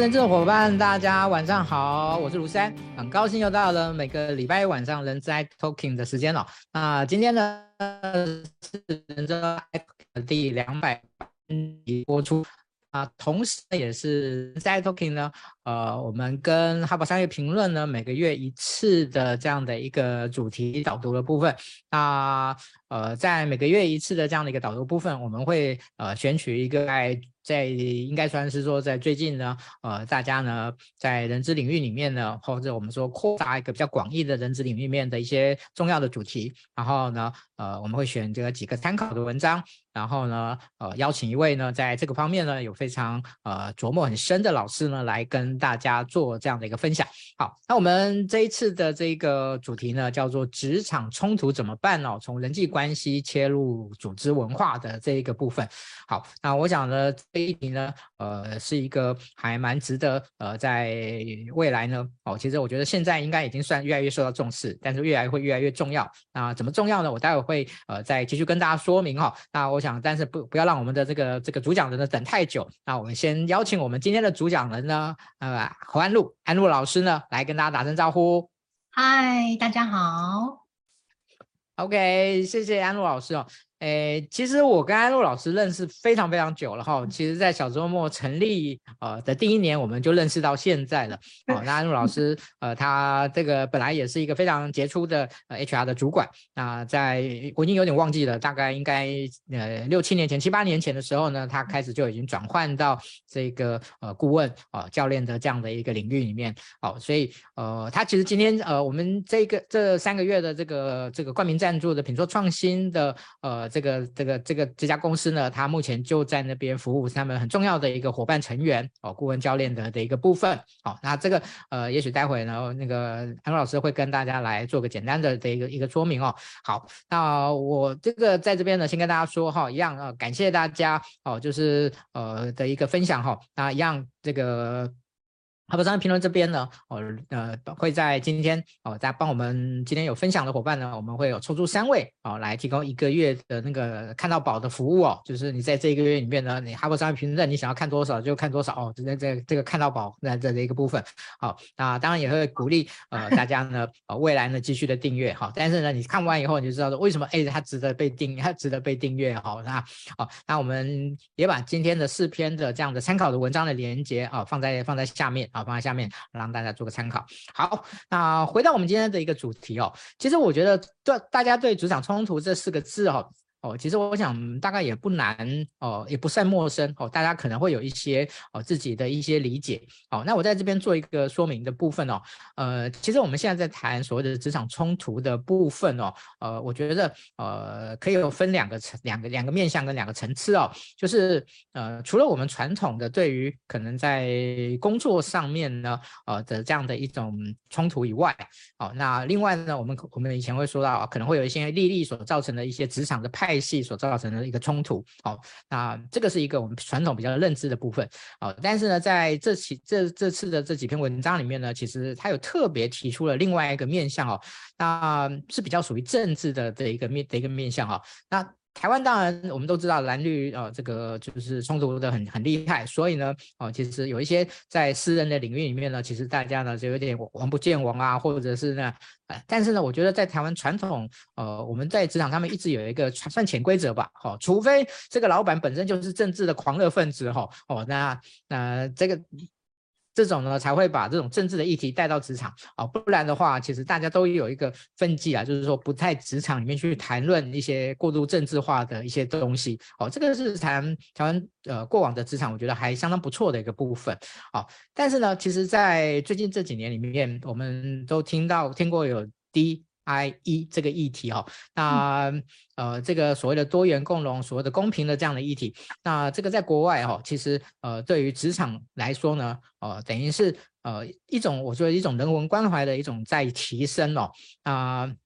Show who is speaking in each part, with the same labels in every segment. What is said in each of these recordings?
Speaker 1: 人资的伙伴，大家晚上好，我是卢山，很高兴又到了每个礼拜晚上人资 i Talking 的时间了。那今天呢是人资 i 的第两百集播出啊，同时呢也是人资 i Talking 呢，呃，我们跟哈佛商业评论呢每个月一次的这样的一个主题导读的部分。那呃，在每个月一次的这样的一个导读部分，我们会呃选取一个在。在应该算是说，在最近呢，呃，大家呢在人资领域里面呢，或者我们说扩大一个比较广义的人资领域里面的一些重要的主题，然后呢，呃，我们会选这个几个参考的文章，然后呢，呃，邀请一位呢在这个方面呢有非常呃琢磨很深的老师呢来跟大家做这样的一个分享。好，那我们这一次的这个主题呢叫做职场冲突怎么办哦？从人际关系切入组织文化的这一个部分。好，那我想呢。这一题呢，呃，是一个还蛮值得，呃，在未来呢，哦，其实我觉得现在应该已经算越来越受到重视，但是越来会越来越重要。那怎么重要呢？我待会会呃再继续跟大家说明哈、哦。那我想，但是不不要让我们的这个这个主讲人呢等太久。那我们先邀请我们今天的主讲人呢，呃，何安路安路老师呢来跟大家打声招呼。
Speaker 2: 嗨，大家好。
Speaker 1: OK，谢谢安路老师哦。诶，其实我跟安陆老师认识非常非常久了哈。其实，在小周末成立呃的第一年，我们就认识到现在了。哦，那安陆老师呃，他这个本来也是一个非常杰出的呃 HR 的主管。那在我已经有点忘记了，大概应该呃六七年前、七八年前的时候呢，他开始就已经转换到这个呃顾问啊、呃、教练的这样的一个领域里面。好、哦，所以呃，他其实今天呃我们这个这三个月的这个这个冠名赞助的品说创新的呃。这个这个这个这家公司呢，他目前就在那边服务他们很重要的一个伙伴成员哦，顾问教练的的一个部分哦。那这个呃，也许待会呢，那个安老师会跟大家来做个简单的的一个一个说明哦。好，那我这个在这边呢，先跟大家说哈，一样啊，感谢大家哦，就是呃的一个分享哈，那一样这个。哈佛商业评论这边呢，我，呃，会在今天哦，在帮我们今天有分享的伙伴呢，我们会有抽出三位哦，来提供一个月的那个看到宝的服务哦，就是你在这一个月里面呢，你哈佛商业评论你想要看多少就看多少哦，这这这个看到宝那这的一个部分，好，那当然也会鼓励呃大家呢，呃未来呢继续的订阅。哈，但是呢你看完以后你就知道说为什么哎它值得被订，它值得被订阅好，那好，那我们也把今天的四篇的这样的参考的文章的连接啊放在放在下面。啊。放在下面，让大家做个参考。好，那回到我们今天的一个主题哦，其实我觉得对大家对主场冲突这四个字哦。哦，其实我想大概也不难哦，也不算陌生哦，大家可能会有一些哦自己的一些理解。哦，那我在这边做一个说明的部分哦，呃，其实我们现在在谈所谓的职场冲突的部分哦，呃，我觉得呃可以有分两个层、两个两个面向跟两个层次哦，就是呃除了我们传统的对于可能在工作上面呢呃的这样的一种冲突以外，哦，那另外呢，我们我们以前会说到可能会有一些利益所造成的一些职场的派。派系所造成的一个冲突，好，那这个是一个我们传统比较认知的部分，好，但是呢，在这期这这次的这几篇文章里面呢，其实它有特别提出了另外一个面向哦，那是比较属于政治的这一个面的一个面向哦，那。台湾当然我们都知道蓝绿呃这个就是冲突的很很厉害，所以呢哦其实有一些在私人的领域里面呢，其实大家呢就有点王不见王啊，或者是呢呃但是呢我觉得在台湾传统呃我们在职场上面一直有一个算潜规则吧，哦除非这个老板本身就是政治的狂热分子哈哦那那这个。这种呢才会把这种政治的议题带到职场啊，不然的话，其实大家都有一个分际啊，就是说不在职场里面去谈论一些过度政治化的一些东西哦。这个是台台湾呃过往的职场，我觉得还相当不错的一个部分哦。但是呢，其实，在最近这几年里面，我们都听到听过有低。I E 这个议题哈，那呃这个所谓的多元共融，所谓的公平的这样的议题，那这个在国外哈，其实呃对于职场来说呢，呃等于是呃一种我觉得一种人文关怀的一种在提升哦。啊。呃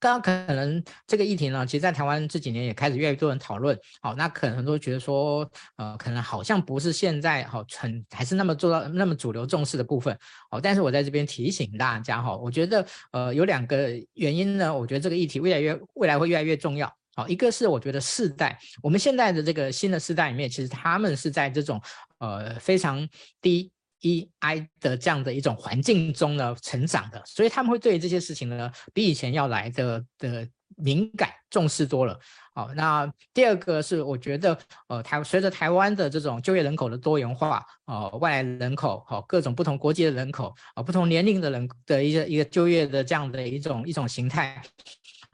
Speaker 1: 刚刚可能这个议题呢，其实，在台湾这几年也开始越来越多人讨论。好，那可能很多人觉得说，呃，可能好像不是现在好很还是那么做到那么主流重视的部分。好，但是我在这边提醒大家哈，我觉得呃有两个原因呢，我觉得这个议题越来越未来会越来越重要。好，一个是我觉得世代，我们现在的这个新的世代里面，其实他们是在这种呃非常低 e i 的这样的一种环境中呢成长的，所以他们会对这些事情呢比以前要来的的敏感重视多了。好，那第二个是我觉得，呃，台随着台湾的这种就业人口的多元化，呃，外来人口，好、各种不同国籍的人口，啊、不同年龄的人的一个一个就业的这样的一种一种形态，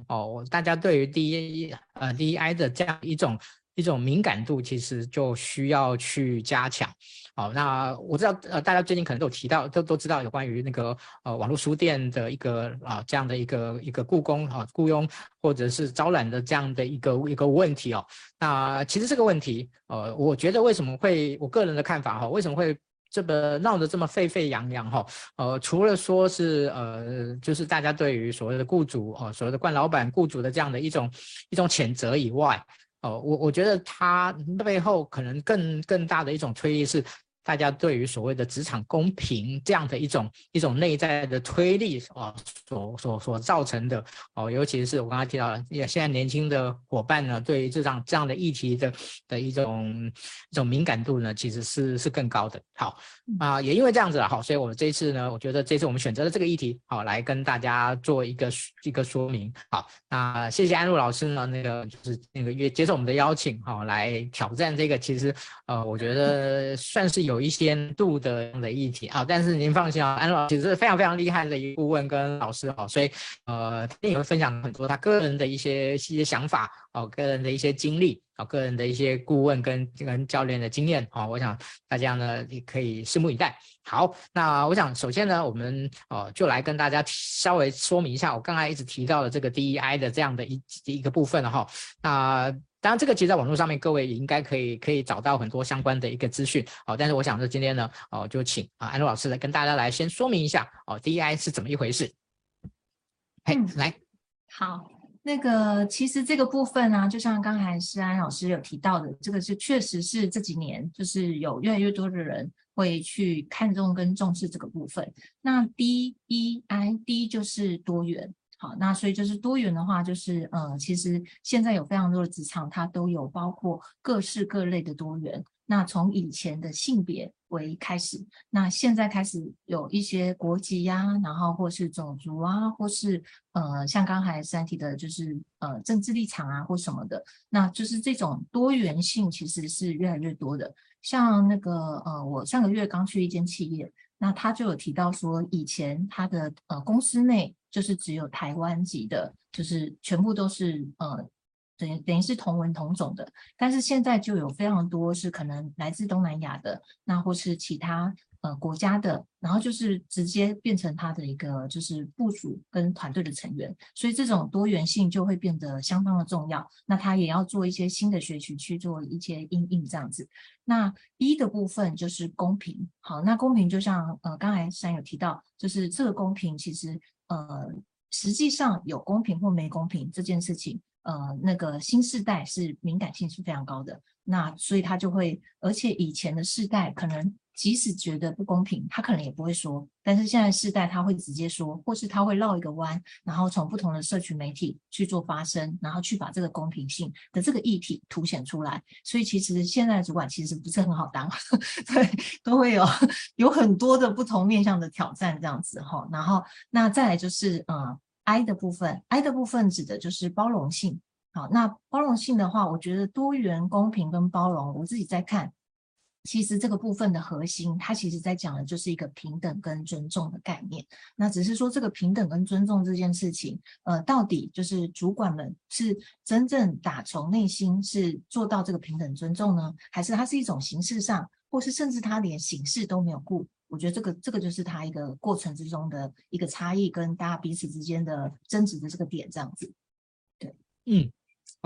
Speaker 1: 哦、大家对于 D e 呃 DEI 的这样一种一种敏感度，其实就需要去加强。好，那我知道，呃，大家最近可能都有提到，都都知道有关于那个呃网络书店的一个啊、呃、这样的一个一个雇工啊雇佣或者是招揽的这样的一个一个问题哦。那其实这个问题，呃，我觉得为什么会我个人的看法哈，为什么会这么闹得这么沸沸扬扬哈？呃，除了说是呃，就是大家对于所谓的雇主哦、所谓的惯老板雇主的这样的一种一种谴责以外，哦，我我觉得它背后可能更更大的一种推力是。大家对于所谓的职场公平这样的一种一种内在的推力啊，所所所造成的哦，尤其是我刚才提到的，也现在年轻的伙伴呢，对于这样这样的议题的的一种一种敏感度呢，其实是是更高的。好啊，也因为这样子了，好，所以我们这一次呢，我觉得这次我们选择了这个议题，好，来跟大家做一个一个说明。好，那谢谢安陆老师呢，那个就是那个也接受我们的邀请，好，来挑战这个，其实呃，我觉得算是有。有一些度的的议题啊，但是您放心啊，安老其实是非常非常厉害的一顾问跟老师哈，所以呃，他也会分享很多他个人的一些一些想法哦，个人的一些经历啊，个人的一些顾问跟跟教练的经验啊，我想大家呢也可以拭目以待。好，那我想首先呢，我们哦就来跟大家稍微说明一下，我刚才一直提到的这个 DEI 的这样的一一个部分了哈，那。当然，这个其实在网络上面，各位也应该可以可以找到很多相关的一个资讯哦。但是我想说，今天呢，哦，就请啊安陆老师来跟大家来先说明一下哦，DEI 是怎么一回事。嘿，来，
Speaker 2: 好，那个其实这个部分呢、啊，就像刚才施安老师有提到的，这个是确实是这几年就是有越来越多的人会去看重跟重视这个部分。那 DEI，D 就是多元。那所以就是多元的话，就是呃，其实现在有非常多的职场，它都有包括各式各类的多元。那从以前的性别为开始，那现在开始有一些国籍呀、然后或是种族啊，或是呃，像刚才三提的，就是呃，政治立场啊，或什么的，那就是这种多元性其实是越来越多的。像那个呃，我上个月刚去一间企业，那他就有提到说，以前他的呃公司内。就是只有台湾籍的，就是全部都是呃，等于等于是同文同种的。但是现在就有非常多是可能来自东南亚的，那或是其他呃国家的，然后就是直接变成他的一个就是部署跟团队的成员。所以这种多元性就会变得相当的重要。那他也要做一些新的学习去做一些应应这样子。那一的部分就是公平。好，那公平就像呃刚才珊有提到，就是这个公平其实。呃，实际上有公平或没公平这件事情，呃，那个新世代是敏感性是非常高的，那所以他就会，而且以前的世代可能。即使觉得不公平，他可能也不会说。但是现在世代他会直接说，或是他会绕一个弯，然后从不同的社群媒体去做发声，然后去把这个公平性的这个议题凸显出来。所以其实现在主管其实不是很好当，对，都会有 有很多的不同面向的挑战这样子哈。然后那再来就是呃 I 的部分，I 的部分指的就是包容性。好，那包容性的话，我觉得多元、公平跟包容，我自己在看。其实这个部分的核心，它其实在讲的就是一个平等跟尊重的概念。那只是说这个平等跟尊重这件事情，呃，到底就是主管们是真正打从内心是做到这个平等尊重呢，还是它是一种形式上，或是甚至他连形式都没有顾？我觉得这个这个就是他一个过程之中的一个差异，跟大家彼此之间的争执的这个点，这样子。对，
Speaker 1: 嗯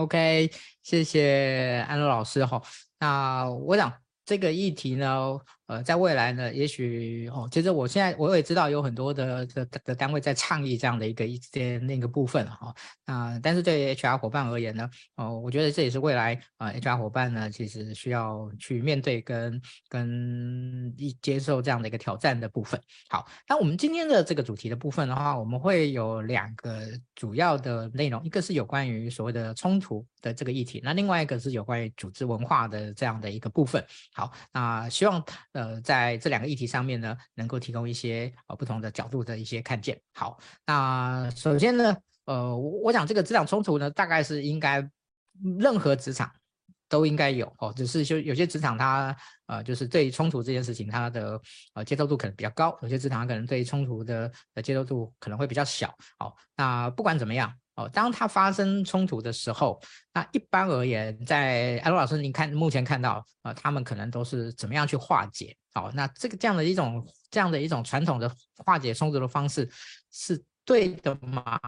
Speaker 1: ，OK，谢谢安乐老师哈。那我想。这个议题呢，呃，在未来呢，也许哦，其实我现在我也知道有很多的的的单位在倡议这样的一个一些那个部分哈，啊、但是对 HR 伙伴而言呢，哦、我觉得这也是未来啊、HR 伙伴呢，其实需要去面对跟跟一接受这样的一个挑战的部分。好，那我们今天的这个主题的部分的话，我们会有两个主要的内容，一个是有关于所谓的冲突的这个议题，那另外一个是有关于组织文化的这样的一个部分。好，那希望，呃在这两个议题上面呢，能够提供一些呃不同的角度的一些看见。好，那首先呢，呃，我我讲这个职场冲突呢，大概是应该任何职场都应该有哦，只是就有些职场它呃就是对冲突这件事情，它的呃接受度可能比较高，有些职场可能对冲突的的接受度可能会比较小。好，那不管怎么样。哦，当它发生冲突的时候，那一般而言，在安陆老师，您看目前看到，呃，他们可能都是怎么样去化解？好，那这个这样的一种这样的一种传统的化解冲突的方式是对的吗？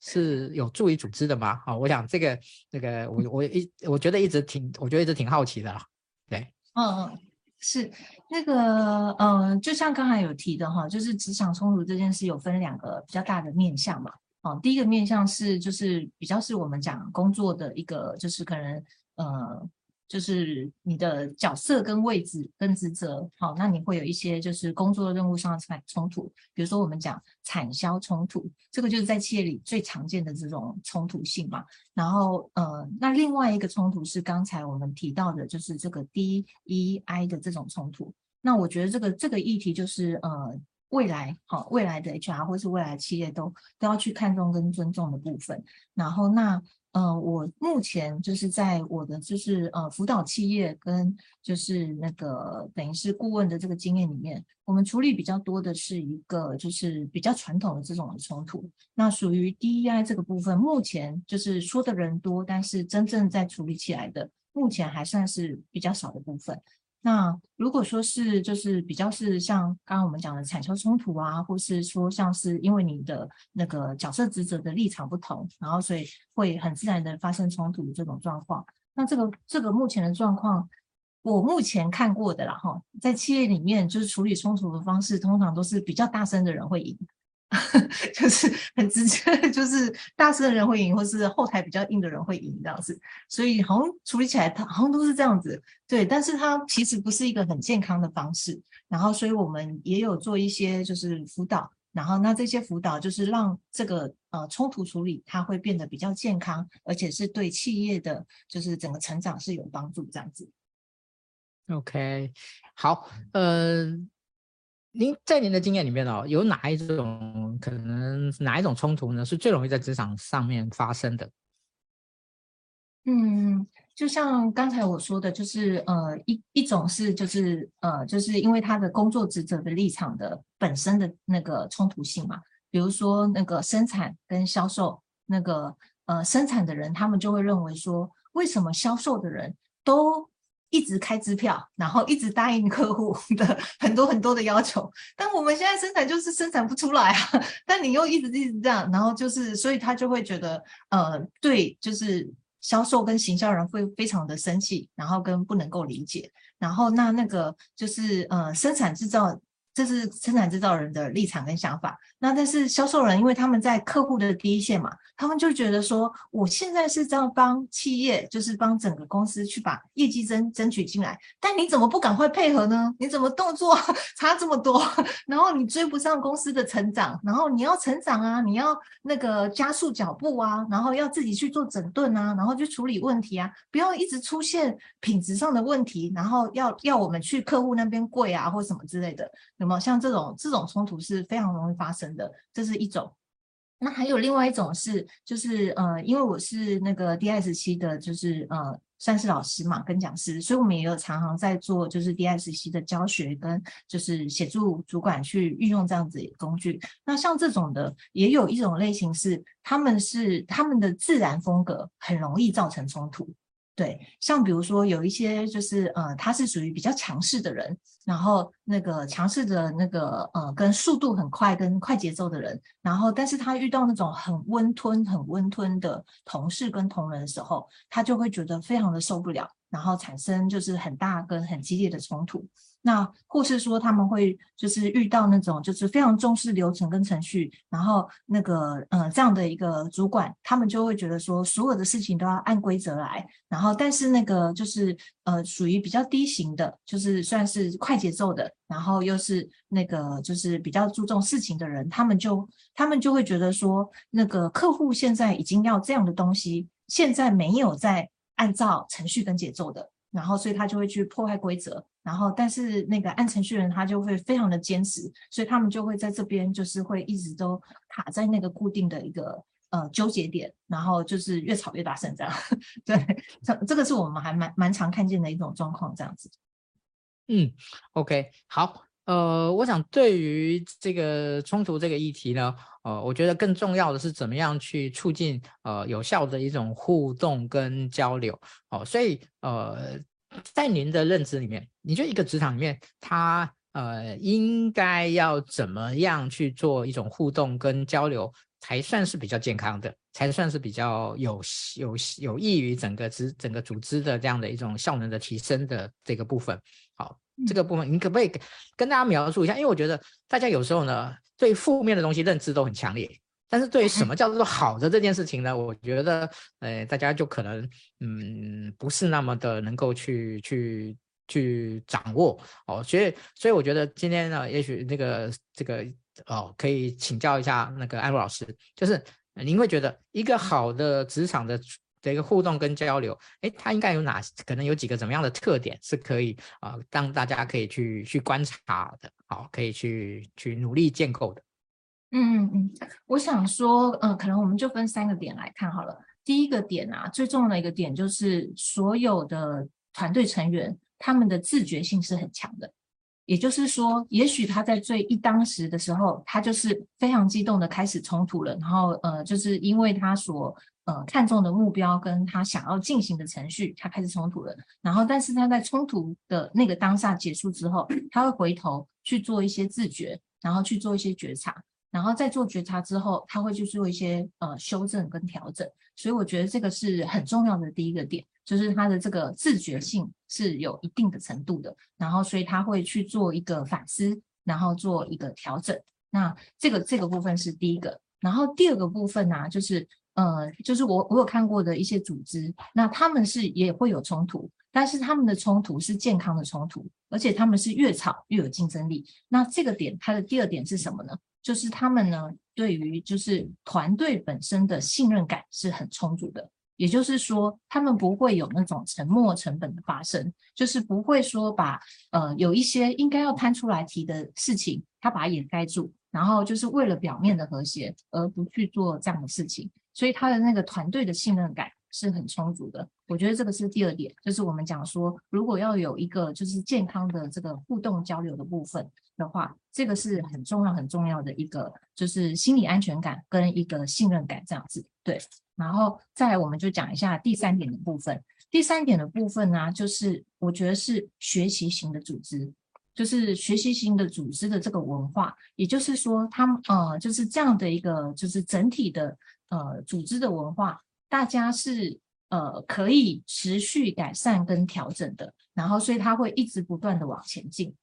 Speaker 1: 是有助于组织的吗？好，我想这个这个我我一我觉得一直挺我觉得一直挺好奇的啦，对，
Speaker 2: 嗯嗯，是那个嗯，就像刚才有提的哈，就是职场冲突这件事有分两个比较大的面向嘛。哦，第一个面向是就是比较是我们讲工作的一个，就是可能呃，就是你的角色跟位置跟职责，好，那你会有一些就是工作任务上的冲突，比如说我们讲产销冲突，这个就是在企业里最常见的这种冲突性嘛。然后呃，那另外一个冲突是刚才我们提到的，就是这个 DEI 的这种冲突。那我觉得这个这个议题就是呃。未来好，未来的 HR 或是未来企业都都要去看重跟尊重的部分。然后那呃，我目前就是在我的就是呃辅导企业跟就是那个等于是顾问的这个经验里面，我们处理比较多的是一个就是比较传统的这种冲突。那属于 DEI 这个部分，目前就是说的人多，但是真正在处理起来的，目前还算是比较少的部分。那如果说是就是比较是像刚刚我们讲的产销冲突啊，或是说像是因为你的那个角色职责的立场不同，然后所以会很自然的发生冲突的这种状况。那这个这个目前的状况，我目前看过的啦哈，在企业里面就是处理冲突的方式，通常都是比较大声的人会赢。就是很直接，就是大声的人会赢，或是后台比较硬的人会赢这样子，所以好像处理起来，它好像都是这样子。对，但是它其实不是一个很健康的方式。然后，所以我们也有做一些就是辅导，然后那这些辅导就是让这个呃冲突处理它会变得比较健康，而且是对企业的就是整个成长是有帮助这样子。
Speaker 1: OK，好，呃。您在您的经验里面哦，有哪一种可能哪一种冲突呢？是最容易在职场上面发生的？
Speaker 2: 嗯，就像刚才我说的，就是呃一一种是就是呃就是因为他的工作职责的立场的本身的那个冲突性嘛，比如说那个生产跟销售，那个呃生产的人他们就会认为说，为什么销售的人都一直开支票，然后一直答应客户的很多很多的要求，但我们现在生产就是生产不出来啊！但你又一直一直这样，然后就是，所以他就会觉得，呃，对，就是销售跟行销人会非常的生气，然后跟不能够理解，然后那那个就是呃，生产制造。这是生产制造人的立场跟想法，那但是销售人，因为他们在客户的第一线嘛，他们就觉得说，我现在是这样帮企业，就是帮整个公司去把业绩争争取进来，但你怎么不赶快配合呢？你怎么动作 差这么多？然后你追不上公司的成长，然后你要成长啊，你要那个加速脚步啊，然后要自己去做整顿啊，然后去处理问题啊，不要一直出现品质上的问题，然后要要我们去客户那边跪啊，或什么之类的。有没有像这种这种冲突是非常容易发生的？这是一种。那还有另外一种是，就是呃，因为我是那个 DISC 的，就是呃，算是老师嘛，跟讲师，所以我们也有常常在做，就是 DISC 的教学跟就是协助主管去运用这样子的工具。那像这种的，也有一种类型是，他们是他们的自然风格很容易造成冲突。对，像比如说有一些就是呃，他是属于比较强势的人，然后那个强势的那个呃，跟速度很快、跟快节奏的人，然后但是他遇到那种很温吞、很温吞的同事跟同仁的时候，他就会觉得非常的受不了，然后产生就是很大跟很激烈的冲突。那或是说他们会就是遇到那种就是非常重视流程跟程序，然后那个呃这样的一个主管，他们就会觉得说所有的事情都要按规则来，然后但是那个就是呃属于比较低型的，就是算是快节奏的，然后又是那个就是比较注重事情的人，他们就他们就会觉得说那个客户现在已经要这样的东西，现在没有在按照程序跟节奏的。然后所以他就会去破坏规则，然后但是那个按程序人他就会非常的坚持，所以他们就会在这边就是会一直都卡在那个固定的一个呃纠结点，然后就是越吵越大声这样。对，这这个是我们还蛮蛮常看见的一种状况这样子。
Speaker 1: 嗯，OK，好。呃，我想对于这个冲突这个议题呢，呃，我觉得更重要的是怎么样去促进呃有效的一种互动跟交流。哦，所以呃，在您的认知里面，你觉得一个职场里面，他呃应该要怎么样去做一种互动跟交流，才算是比较健康的，才算是比较有有有益于整个职整个组织的这样的一种效能的提升的这个部分。好。这个部分，你可不可以跟大家描述一下？因为我觉得大家有时候呢，对负面的东西认知都很强烈，但是对于什么叫做好的这件事情呢，我觉得，呃，大家就可能，嗯，不是那么的能够去去去掌握哦。所以，所以我觉得今天呢，也许那个这个哦，可以请教一下那个安如老师，就是您会觉得一个好的职场的。这个互动跟交流，哎，它应该有哪？可能有几个怎么样的特点是可以啊，让、大家可以去去观察的，好，可以去去努力建构的。
Speaker 2: 嗯嗯嗯，我想说，呃，可能我们就分三个点来看好了。第一个点啊，最重要的一个点就是所有的团队成员他们的自觉性是很强的，也就是说，也许他在最一当时的时候，他就是非常激动的开始冲突了，然后呃，就是因为他所呃，看重的目标跟他想要进行的程序，他开始冲突了。然后，但是他在冲突的那个当下结束之后，他会回头去做一些自觉，然后去做一些觉察，然后再做觉察之后，他会去做一些呃修正跟调整。所以，我觉得这个是很重要的第一个点，就是他的这个自觉性是有一定的程度的。然后，所以他会去做一个反思，然后做一个调整。那这个这个部分是第一个。然后第二个部分呢、就是。呃，就是我我有看过的一些组织，那他们是也会有冲突，但是他们的冲突是健康的冲突，而且他们是越吵越有竞争力。那这个点，它的第二点是什么呢？就是他们呢，对于就是团队本身的信任感是很充足的，也就是说，他们不会有那种沉没成本的发生，就是不会说把呃有一些应该要摊出来提的事情，他把它掩盖住，然后就是为了表面的和谐而不去做这样的事情。所以他的那个团队的信任感是很充足的，我觉得这个是第二点，就是我们讲说，如果要有一个就是健康的这个互动交流的部分的话，这个是很重要很重要的一个，就是心理安全感跟一个信任感这样子。对，然后再来我们就讲一下第三点的部分。第三点的部分呢，就是我觉得是学习型的组织，就是学习型的组织的这个文化，也就是说，他们呃就是这样的一个就是整体的。呃，组织的文化，大家是呃可以持续改善跟调整的，然后所以它会一直不断的往前进，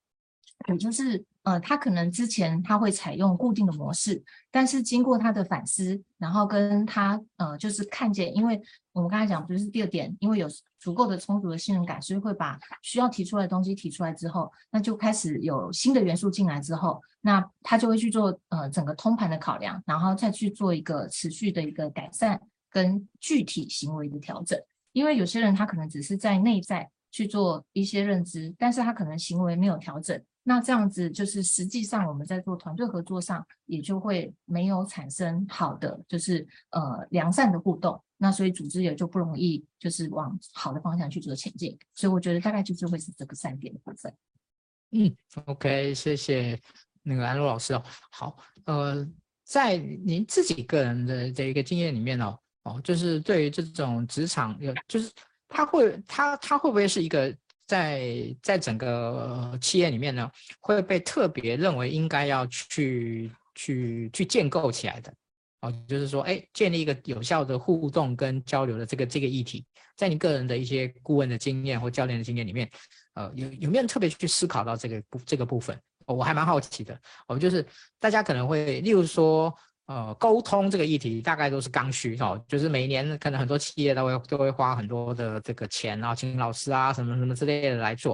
Speaker 2: 也就是呃，他可能之前他会采用固定的模式，但是经过他的反思，然后跟他呃就是看见，因为我们刚才讲不是第二点，因为有足够的充足的信任感，所以会把需要提出来的东西提出来之后，那就开始有新的元素进来之后。那他就会去做呃整个通盘的考量，然后再去做一个持续的一个改善跟具体行为的调整。因为有些人他可能只是在内在去做一些认知，但是他可能行为没有调整。那这样子就是实际上我们在做团队合作上也就会没有产生好的就是呃良善的互动。那所以组织也就不容易就是往好的方向去做前进。所以我觉得大概就是会是这个三点的部分。
Speaker 1: 嗯，OK，谢谢。那个安如老师哦，好，呃，在您自己个人的这一个经验里面哦，哦，就是对于这种职场有，就是他会他他会不会是一个在在整个企业里面呢，会被特别认为应该要去去去建构起来的？哦，就是说，哎，建立一个有效的互动跟交流的这个这个议题，在你个人的一些顾问的经验或教练的经验里面，呃，有有没有特别去思考到这个部这个部分？我还蛮好奇的，我们就是大家可能会，例如说，呃，沟通这个议题大概都是刚需哦，就是每年可能很多企业都会都会花很多的这个钱，啊请老师啊什么什么之类的来做，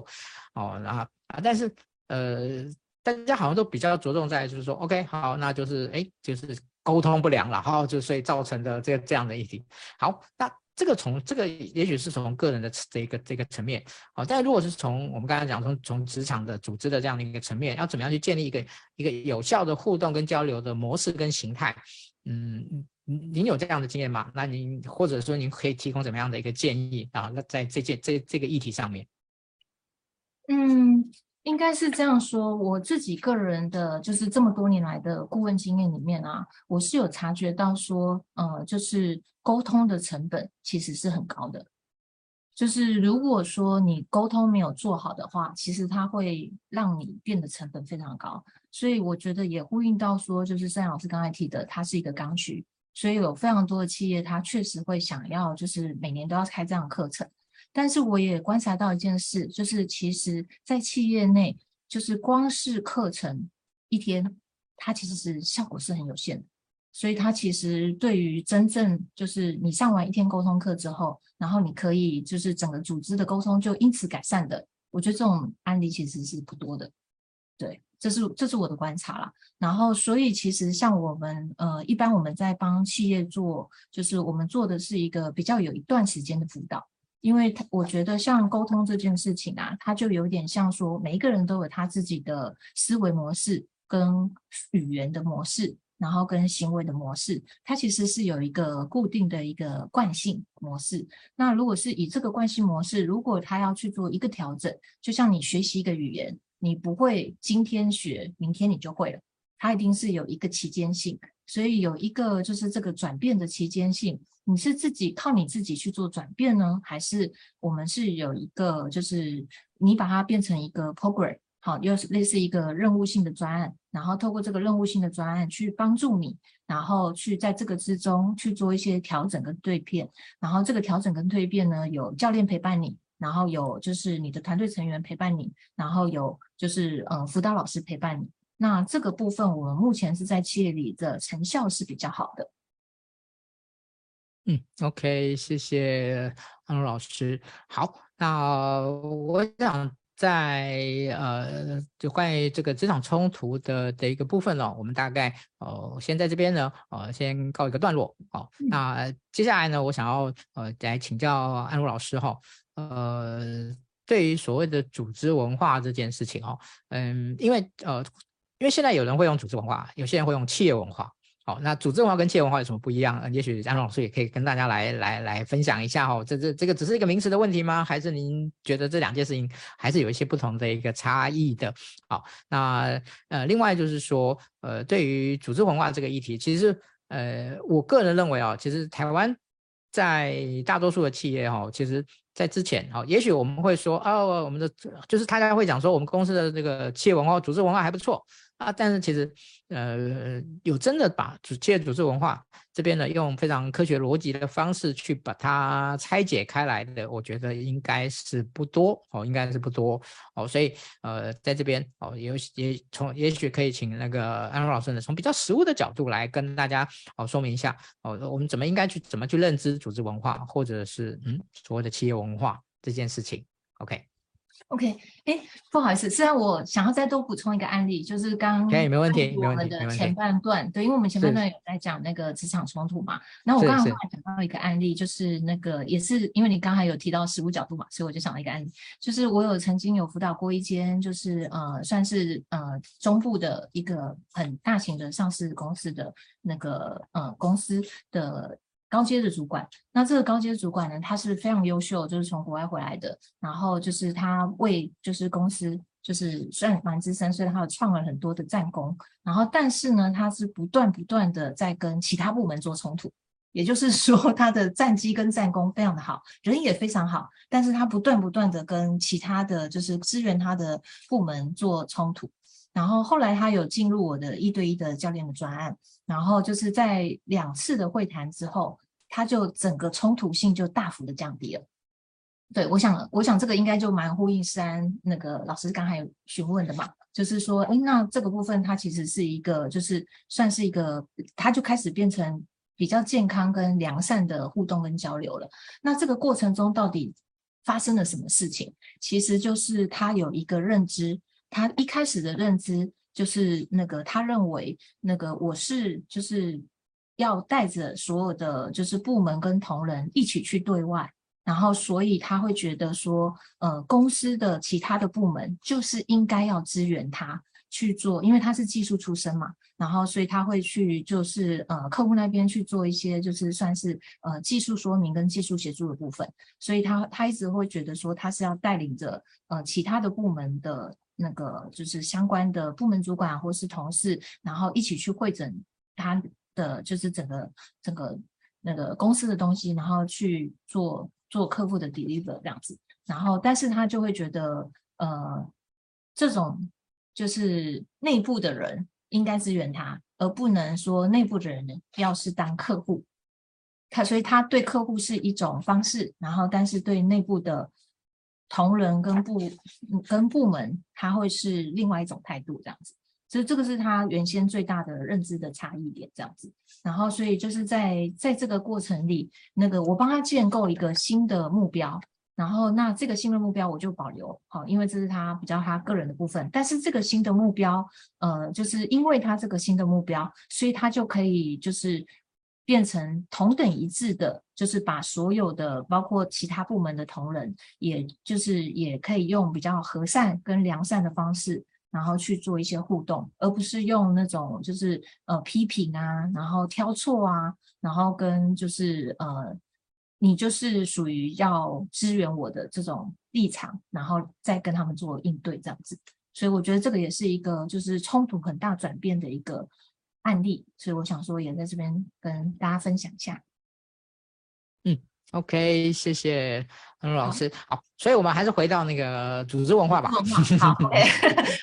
Speaker 1: 哦，然后啊，但是呃，大家好像都比较着重在就是说，OK，好，那就是哎，就是沟通不良了，哈，就所以造成的这个这样的议题。好，那这个从这个也许是从个人的这个这个层面，好，但如果是从我们刚才讲从从职场的组织的这样的一个层面，要怎么样去建立一个一个有效的互动跟交流的模式跟形态？嗯，您有这样的经验吗？那您或者说您可以提供怎么样的一个建议啊？那在这件这这个议题上面，
Speaker 2: 嗯。应该是这样说，我自己个人的，就是这么多年来的顾问经验里面啊，我是有察觉到说，呃，就是沟通的成本其实是很高的。就是如果说你沟通没有做好的话，其实它会让你变得成本非常高。所以我觉得也呼应到说，就是赛老师刚才提的，它是一个刚需，所以有非常多的企业，它确实会想要，就是每年都要开这样的课程。但是我也观察到一件事，就是其实，在企业内，就是光是课程一天，它其实是效果是很有限的。所以它其实对于真正就是你上完一天沟通课之后，然后你可以就是整个组织的沟通就因此改善的，我觉得这种案例其实是不多的。对，这是这是我的观察啦。然后所以其实像我们呃，一般我们在帮企业做，就是我们做的是一个比较有一段时间的辅导。因为他我觉得像沟通这件事情啊，它就有点像说，每一个人都有他自己的思维模式、跟语言的模式，然后跟行为的模式，它其实是有一个固定的一个惯性模式。那如果是以这个惯性模式，如果他要去做一个调整，就像你学习一个语言，你不会今天学，明天你就会了，它一定是有一个期间性。所以有一个就是这个转变的期间性，你是自己靠你自己去做转变呢，还是我们是有一个就是你把它变成一个 program，好，又是类似一个任务性的专案，然后透过这个任务性的专案去帮助你，然后去在这个之中去做一些调整跟蜕变，然后这个调整跟蜕变呢，有教练陪伴你，然后有就是你的团队成员陪伴你，然后有就是嗯辅导老师陪伴你。那这个部分，我们目前是在企业里的成效是比较好的。
Speaker 1: 嗯，OK，谢谢安如老师。好，那我想在呃，就关于这个职场冲突的的一个部分呢，我们大概呃先在这边呢，呃先告一个段落。好，那接下来呢，我想要呃来请教安如老师哈，呃，对于所谓的组织文化这件事情哦，嗯，因为呃。因为现在有人会用组织文化，有些人会用企业文化。好，那组织文化跟企业文化有什么不一样？也许安老师也可以跟大家来来来分享一下哈。这这这个只是一个名词的问题吗？还是您觉得这两件事情还是有一些不同的一个差异的？好，那呃，另外就是说，呃，对于组织文化这个议题，其实呃，我个人认为啊，其实台湾在大多数的企业哈，其实。在之前，好，也许我们会说，哦，我们的就是大家会讲说，我们公司的这个企业文化、组织文化还不错。啊，但是其实，呃，有真的把主企业组织文化这边呢，用非常科学逻辑的方式去把它拆解开来的，我觉得应该是不多哦，应该是不多哦，所以呃，在这边哦，也也从也许可以请那个安老师呢，从比较实务的角度来跟大家哦说明一下哦，我们怎么应该去怎么去认知组织文化，或者是嗯所谓的企业文化这件事情，OK。
Speaker 2: OK，哎，不好意思，虽然我想要再多补充一个案例，就是刚刚
Speaker 1: 没问题，
Speaker 2: 我们的前半段，对，因为我们前半段有在讲那个职场冲突嘛，然后我刚刚还讲到一个案例，就是那个也是因为你刚才有提到实务角度嘛，所以我就想了一个案例，就是我有曾经有辅导过一间，就是呃，算是呃中部的一个很大型的上市公司的那个呃公司的。高阶的主管，那这个高阶主管呢，他是非常优秀，就是从国外回来的。然后就是他为就是公司就是算蛮资深，所以他有创了很多的战功。然后但是呢，他是不断不断的在跟其他部门做冲突，也就是说他的战绩跟战功非常的好，人也非常好，但是他不断不断的跟其他的就是支援他的部门做冲突。然后后来他有进入我的一对一的教练的专案。然后就是在两次的会谈之后，他就整个冲突性就大幅的降低了。对，我想，我想这个应该就蛮呼应诗安那个老师刚才询问的嘛，就是说，哎，那这个部分它其实是一个，就是算是一个，他就开始变成比较健康跟良善的互动跟交流了。那这个过程中到底发生了什么事情？其实就是他有一个认知，他一开始的认知。就是那个，他认为那个我是就是要带着所有的就是部门跟同仁一起去对外，然后所以他会觉得说，呃，公司的其他的部门就是应该要支援他去做，因为他是技术出身嘛，然后所以他会去就是呃客户那边去做一些就是算是呃技术说明跟技术协助的部分，所以他他一直会觉得说他是要带领着呃其他的部门的那个就是相关的部门主管或是同事，然后一起去会诊他。的就是整个整个那个公司的东西，然后去做做客户的 deliver 这样子，然后但是他就会觉得，呃，这种就是内部的人应该支援他，而不能说内部的人要是当客户，他所以他对客户是一种方式，然后但是对内部的同仁跟部跟部门，他会是另外一种态度这样子。所以这个是他原先最大的认知的差异点，这样子。然后，所以就是在在这个过程里，那个我帮他建构一个新的目标，然后那这个新的目标我就保留，好，因为这是他比较他个人的部分。但是这个新的目标，呃，就是因为他这个新的目标，所以他就可以就是变成同等一致的，就是把所有的包括其他部门的同仁，也就是也可以用比较和善跟良善的方式。然后去做一些互动，而不是用那种就是呃批评啊，然后挑错啊，然后跟就是呃你就是属于要支援我的这种立场，然后再跟他们做应对这样子。所以我觉得这个也是一个就是冲突很大转变的一个案例，所以我想说也在这边跟大家分享一下。
Speaker 1: 嗯。OK，谢谢安陆老师。好，所以我们还是回到那个组织文化吧。
Speaker 2: 化好，OK，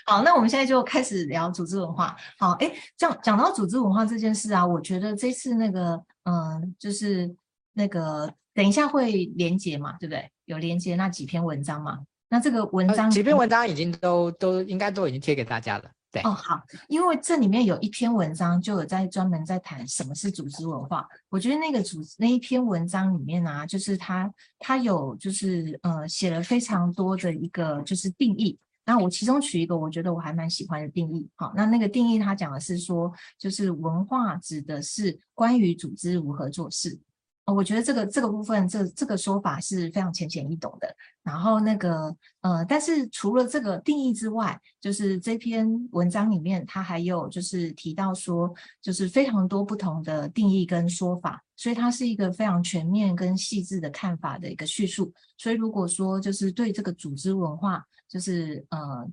Speaker 2: 好，那我们现在就开始聊组织文化。好，哎，这样讲到组织文化这件事啊，我觉得这次那个，嗯、呃，就是那个，等一下会连接嘛，对不对？有连接那几篇文章嘛？那这个文章、呃、几篇文章已经都都应该都已经贴给大家了。对哦，好，因为这里面有一篇文章就有在专门在谈什么是组织文化。我觉得那个组那一篇文章里面啊，就是他他有就是呃写了非常多的一个就是定义。那我其中取一个我觉得我还蛮喜欢的定义。好，那那个定义他讲的是说，就是文化指的是关于组织如何做事。哦，我觉得这个这个部分，这这个说法是非常浅显易懂的。然后那个呃，但是除了这个定义之外，就是这篇文章里面，它还有就是提到说，就是非常多不同的定义跟说法，所以它是一个非常全面跟细致的看法的一个叙述。所以如果说就是对这个组织文化，就是呃，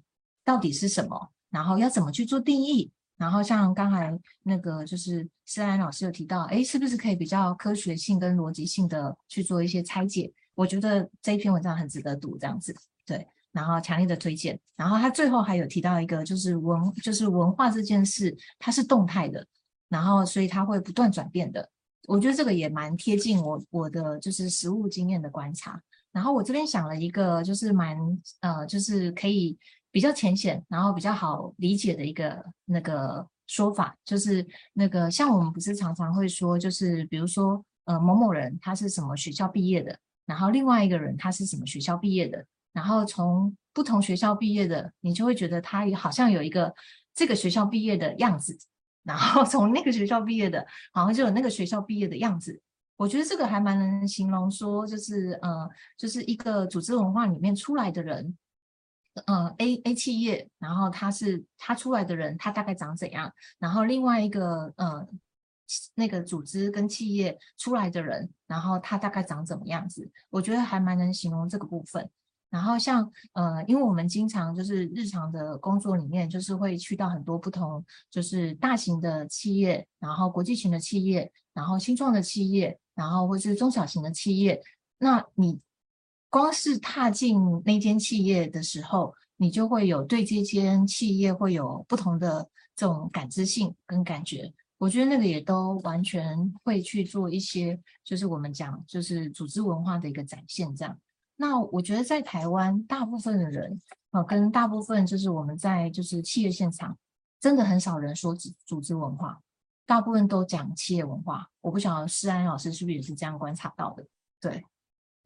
Speaker 2: 到底是什么，然后要怎么去做定义？然后像刚才那个就是施安老师有提到，哎，是不是可以比较科学性跟逻辑性的去做一些拆解？我觉得这一篇文章很值得读，这样子对。然后强烈的推荐。然后他最后还有提到一个，就是文就是文化这件事，它是动态的，然后所以它会不断转变的。我觉得这个也蛮贴近我我的就是实务经验的观察。然后我这边想了一个，就是蛮呃，就是可以。比较浅显，然后比较好理解的一个那个说法，就是那个像我们不是常常会说，就是比如说呃某某人他是什么学校毕业的，然后另外一个人他是什么学校毕业的，然后从不同学校毕业的，你就会觉得他好像有一个这个学校毕业的样子，然后从那个学校毕业的，好像就有那个学校毕业的样子。我觉得这个还蛮能形容说，就是呃，就是一个组织文化里面出来的人。呃，A A 企业，然后他是他出来的人，他大概长怎样？然后另外一个呃，那个组织跟企业出来的人，然后他大概长怎么样子？我觉得还蛮能形容这个部分。然后像呃，因为我们经常就是日常的工作里面，就是会去到很多不同，就是大型的企业，然后国际型的企业，然后新创的企业，然后或是中小型的企业，那你。光是踏进那间企业的时候，你就会有对这间企业会有不同的这种感知性跟感觉。我觉得那个也都完全会去做一些，就是我们讲就是组织文化的一个展现。这样，那我觉得在台湾，大部分的人啊，跟大部分就是我们在就是企业现场，真的很少人说组组织文化，大部分都讲企业文化。我不晓得施安老师是不是也是这样观察到的？对，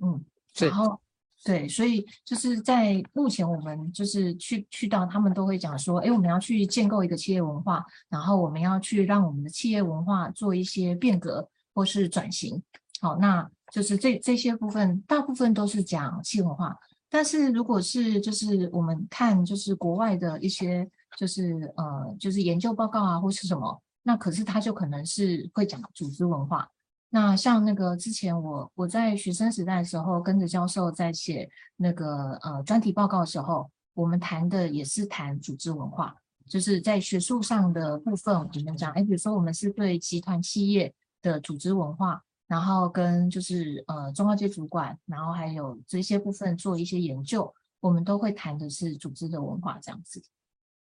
Speaker 2: 嗯。然后，对，所以就是在目前我们就是去去到，他们都会讲说，哎，我们要去建构一个企业文化，然后我们要去让我们的企业文化做一些变革或是转型。好，那就是这这些部分，大部分都是讲企业文化。但是如果是就是我们看就是国外的一些就是呃就是研究报告啊或是什么，那可是他就可能是会讲组织文化。那像那个之前我我在学生时代的时候跟着教授在写那个呃专题报告的时候，我们谈的也是谈组织文化，就是在学术上的部分我们讲，哎，比如说我们是对集团企业的组织文化。然后跟就是呃中高阶主管，然后还有这些部分做一些研究，我们都会谈的是组织的文化这样子。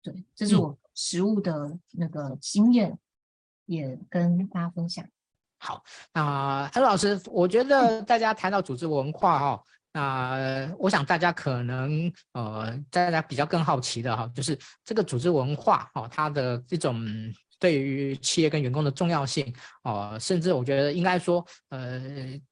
Speaker 2: 对，这是我实物的那个经验，也跟大家分享。
Speaker 1: 好，那安老师，我觉得大家谈到组织文化哈、哦，那我想大家可能呃大家比较更好奇的哈，就是这个组织文化哈、哦，它的这种。对于企业跟员工的重要性，哦、甚至我觉得应该说，呃，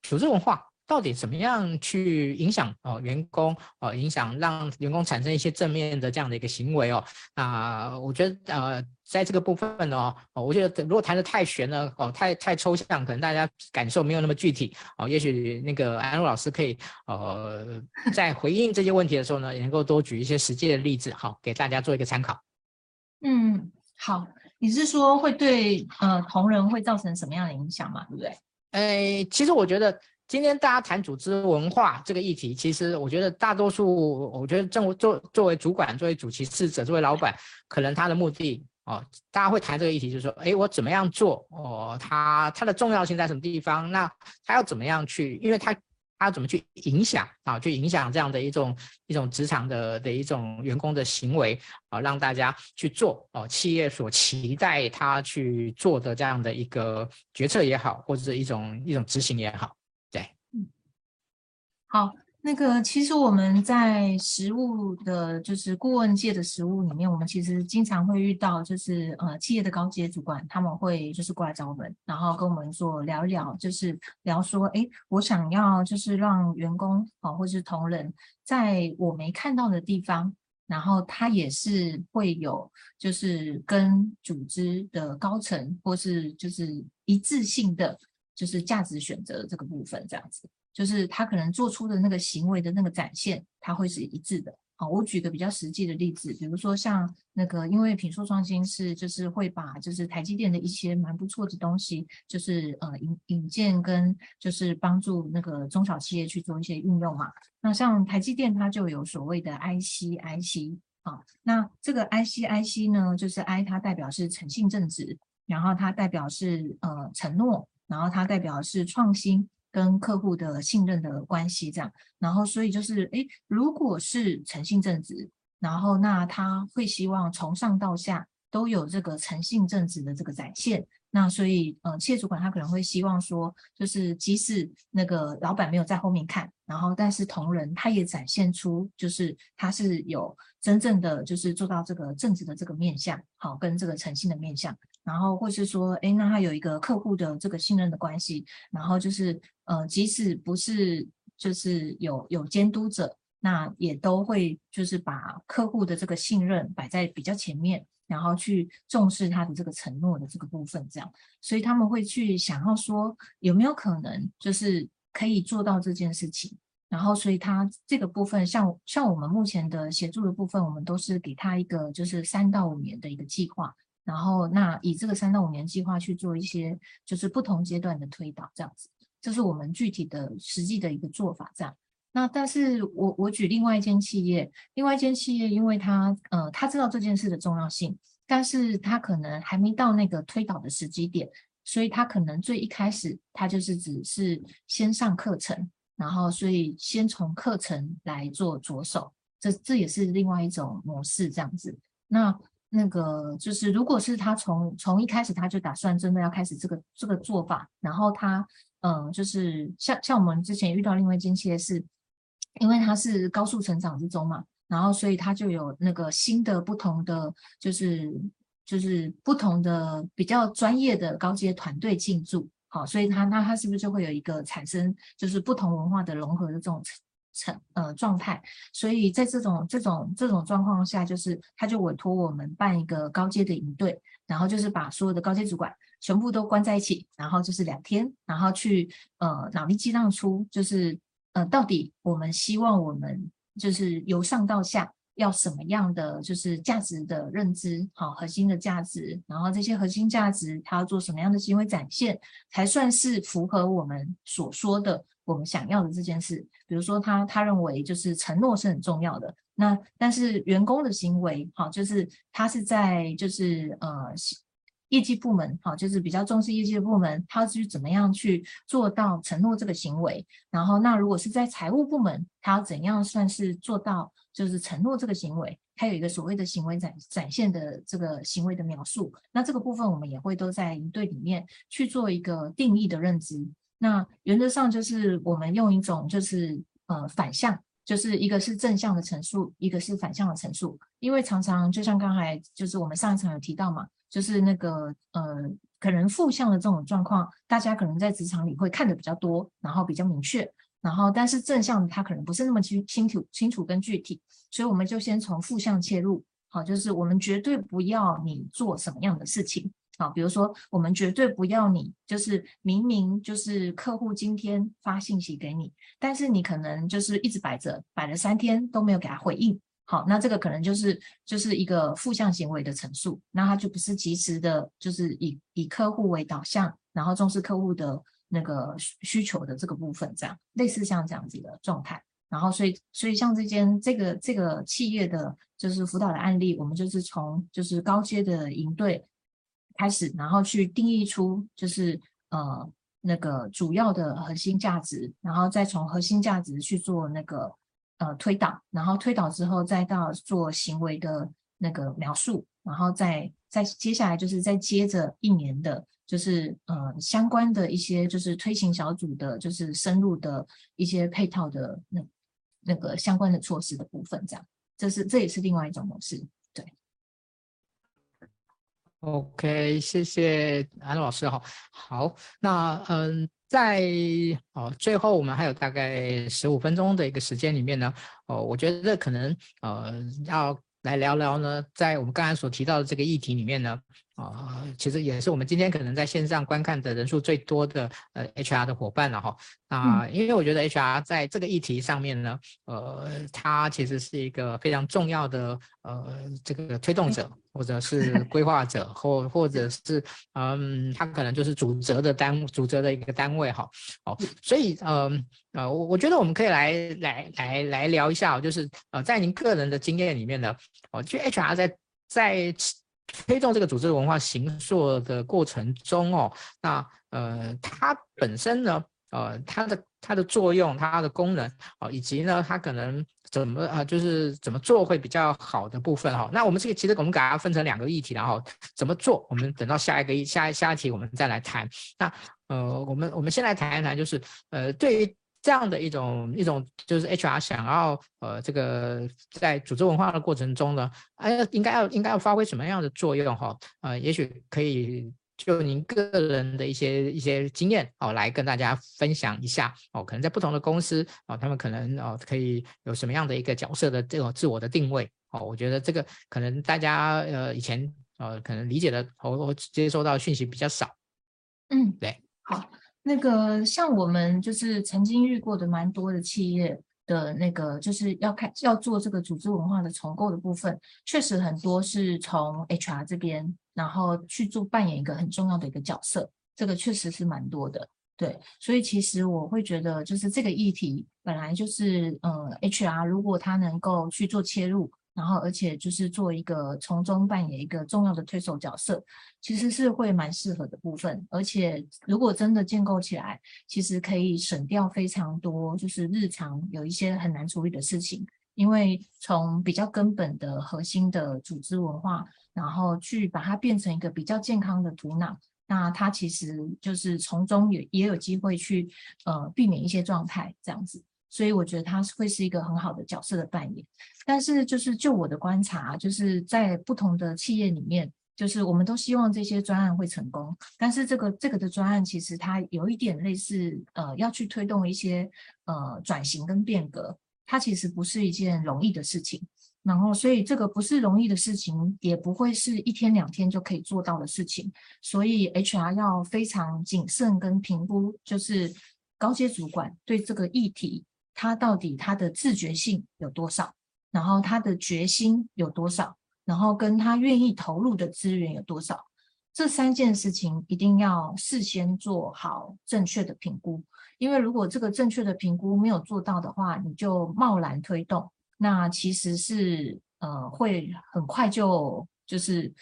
Speaker 1: 组织文化到底怎么样去影响哦、呃、员工，哦、呃，影响让员工产生一些正面的这样的一个行为哦，那、呃、我觉得呃，在这个部分呢，哦，我觉得如果谈的太玄了，哦，太太抽象，可能大家感受没有那么具体，哦，也许那个安陆老师可以，呃，在回应这些问题的时候呢，也能够多举一些实际的例子，好、哦，给大家做一个参考。
Speaker 2: 嗯，好。你是说会对呃同仁会造成什么样的影响嘛？对不对？
Speaker 1: 哎，其实我觉得今天大家谈组织文化这个议题，其实我觉得大多数，我觉得政作作为主管、作为主其事者、作为老板，可能他的目的哦，大家会谈这个议题，就是说，哎，我怎么样做哦？他他的重要性在什么地方？那他要怎么样去？因为他。他怎么去影响啊？去影响这样的一种一种职场的的一种员工的行为啊，让大家去做哦，企业所期待他去做的这样的一个决策也好，或者是一种一种执行也好，
Speaker 2: 好。那个其实我们在实务的，就是顾问界的实务里面，我们其实经常会遇到，就是呃企业的高阶主管，他们会就是过来找我们，然后跟我们做聊一聊，就是聊说，哎，我想要就是让员工啊，或是同仁，在我没看到的地方，然后他也是会有，就是跟组织的高层或是就是一致性的，就是价值选择这个部分这样子。就是他可能做出的那个行为的那个展现，他会是一致的。好，我举个比较实际的例子，比如说像那个，因为品硕创新是就是会把就是台积电的一些蛮不错的东西，就是呃引引荐跟就是帮助那个中小企业去做一些运用嘛。那像台积电它就有所谓的 IC IC 啊，那这个 IC IC 呢，就是 I 它代表是诚信正直，然后它代表是呃承诺，然后它代表是创新。跟客户的信任的关系，这样，然后所以就是，诶，如果是诚信正直，然后那他会希望从上到下都有这个诚信正直的这个展现，那所以，呃，企业主管他可能会希望说，就是即使那个老板没有在后面看，然后但是同仁他也展现出，就是他是有真正的就是做到这个正直的这个面向，好，跟这个诚信的面向。然后或是说，哎，那他有一个客户的这个信任的关系，然后就是，呃，即使不是就是有有监督者，那也都会就是把客户的这个信任摆在比较前面，然后去重视他的这个承诺的这个部分，这样，所以他们会去想要说有没有可能就是可以做到这件事情，然后所以他这个部分像像我们目前的协助的部分，我们都是给他一个就是三到五年的一个计划。然后，那以这个三到五年计划去做一些，就是不同阶段的推导，这样子，这是我们具体的实际的一个做法。这样，那但是我我举另外一间企业，另外一间企业，因为他呃他知道这件事的重要性，但是他可能还没到那个推导的时机点，所以他可能最一开始他就是只是先上课程，然后所以先从课程来做着手，这这也是另外一种模式，这样子。那。那个就是，如果是他从从一开始他就打算真的要开始这个这个做法，然后他嗯、呃，就是像像我们之前遇到另外一间企业是，因为他是高速成长之中嘛，然后所以他就有那个新的不同的就是就是不同的比较专业的高阶团队进驻，好，所以他那他是不是就会有一个产生就是不同文化的融合的这种成呃状态，所以在这种这种这种状况下，就是他就委托我们办一个高阶的营队，然后就是把所有的高阶主管全部都关在一起，然后就是两天，然后去呃脑力激荡出就是呃到底我们希望我们就是由上到下。要什么样的就是价值的认知，好，核心的价值，然后这些核心价值，它要做什么样的行为展现，才算是符合我们所说的我们想要的这件事。比如说他，他他认为就是承诺是很重要的，那但是员工的行为，好，就是他是在就是呃。业绩部门，好，就是比较重视业绩的部门，他要去怎么样去做到承诺这个行为？然后，那如果是在财务部门，他要怎样算是做到就是承诺这个行为？他有一个所谓的行为展展现的这个行为的描述。那这个部分我们也会都在营队里面去做一个定义的认知。那原则上就是我们用一种就是呃反向，就是一个是正向的陈述，一个是反向的陈述。因为常常就像刚才就是我们上一场有提到嘛。就是那个呃，可能负向的这种状况，大家可能在职场里会看的比较多，然后比较明确，然后但是正向的它可能不是那么清清楚清楚跟具体，所以我们就先从负向切入，好，就是我们绝对不要你做什么样的事情，好，比如说我们绝对不要你就是明明就是客户今天发信息给你，但是你可能就是一直摆着，摆了三天都没有给他回应。好，那这个可能就是就是一个负向行为的陈述，那他就不是及时的，就是以以客户为导向，然后重视客户的那个需求的这个部分，这样类似像这样子的状态。然后所以所以像这间这个这个企业的就是辅导的案例，我们就是从就是高阶的营队开始，然后去定义出就是呃那个主要的核心价值，然后再从核心价值去做那个。呃，推导，然后推导之后，再到做行为的那个描述，然后再再接下来就是再接着一年的，就是呃相关的一些就是推行小组的，就是深入的一些配套的那那个相关的措施的部分，这样，这是这也是另外一种模式，
Speaker 1: OK，谢谢安老师哈。好，那嗯。在哦，最后我们还有大概十五分钟的一个时间里面呢，哦，我觉得可能呃要来聊聊呢，在我们刚才所提到的这个议题里面呢。啊，其实也是我们今天可能在线上观看的人数最多的呃 HR 的伙伴了哈。啊，因为我觉得 HR 在这个议题上面呢，呃，它其实是一个非常重要的呃这个推动者，或者是规划者，或或者是嗯，他可能就是主责的单主责的一个单位哈。哦，所以嗯呃，我我觉得我们可以来来来来聊一下，就是呃，在您个人的经验里面呢，哦，就 HR 在在。推动这个组织文化形塑的过程中哦，那呃，它本身呢，呃，它的它的作用、它的功能哦，以及呢，它可能怎么啊、就是怎么做会比较好的部分哈、哦。那我们这个其实我们给它分成两个议题，然后怎么做，我们等到下一个一下下一题我们再来谈。那呃，我们我们先来谈一谈，就是呃，对于。这样的一种一种就是 HR 想要呃这个在组织文化的过程中呢，哎，应该要应该要发挥什么样的作用哈？呃，也许可以就您个人的一些一些经验哦，来跟大家分享一下哦。可能在不同的公司哦，他们可能哦可以有什么样的一个角色的这种自我的定位哦。我觉得这个可能大家呃以前呃可能理解的或或接收到讯息比较少。
Speaker 2: 嗯，
Speaker 1: 对，
Speaker 2: 好。那个像我们就是曾经遇过的蛮多的企业的那个，就是要开要做这个组织文化的重构的部分，确实很多是从 HR 这边，然后去做扮演一个很重要的一个角色，这个确实是蛮多的。对，所以其实我会觉得，就是这个议题本来就是，嗯，HR 如果他能够去做切入。然后，而且就是做一个从中扮演一个重要的推手角色，其实是会蛮适合的部分。而且，如果真的建构起来，其实可以省掉非常多，就是日常有一些很难处理的事情。因为从比较根本的核心的组织文化，然后去把它变成一个比较健康的土壤，那它其实就是从中也也有机会去呃避免一些状态这样子。所以我觉得他是会是一个很好的角色的扮演，但是就是就我的观察，就是在不同的企业里面，就是我们都希望这些专案会成功，但是这个这个的专案其实它有一点类似，呃，要去推动一些呃转型跟变革，它其实不是一件容易的事情。然后，所以这个不是容易的事情，也不会是一天两天就可以做到的事情。所以 HR 要非常谨慎跟评估，就是高阶主管对这个议题，他到底他的自觉性有多少，然后他的决心有多少，然后跟他愿意投入的资源有多少，这三件事情一定要事先做好正确的评估。因为如果这个正确的评估没有做到的话，你就贸然推动。那其实是呃会很快就就是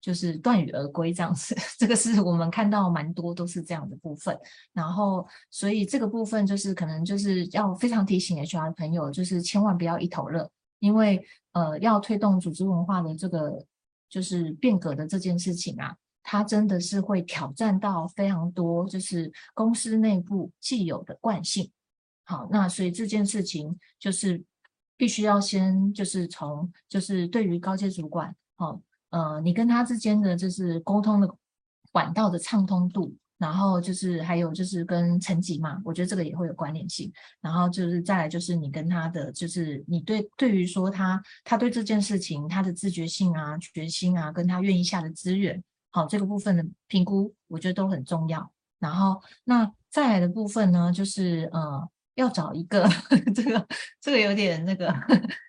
Speaker 2: 就是断羽而归这样子，这个是我们看到蛮多都是这样的部分。然后所以这个部分就是可能就是要非常提醒 HR 的朋友，就是千万不要一头热，因为呃要推动组织文化的这个就是变革的这件事情啊，它真的是会挑战到非常多就是公司内部既有的惯性。好，那所以这件事情就是。必须要先就是从就是对于高阶主管，哦，呃，你跟他之间的就是沟通的管道的畅通度，然后就是还有就是跟层级嘛，我觉得这个也会有关联性。然后就是再来就是你跟他的就是你对对于说他他对这件事情他的自觉性啊、决心啊，跟他愿意下的资源，好，这个部分的评估，我觉得都很重要。然后那再来的部分呢，就是呃。要找一个 这个这个有点那个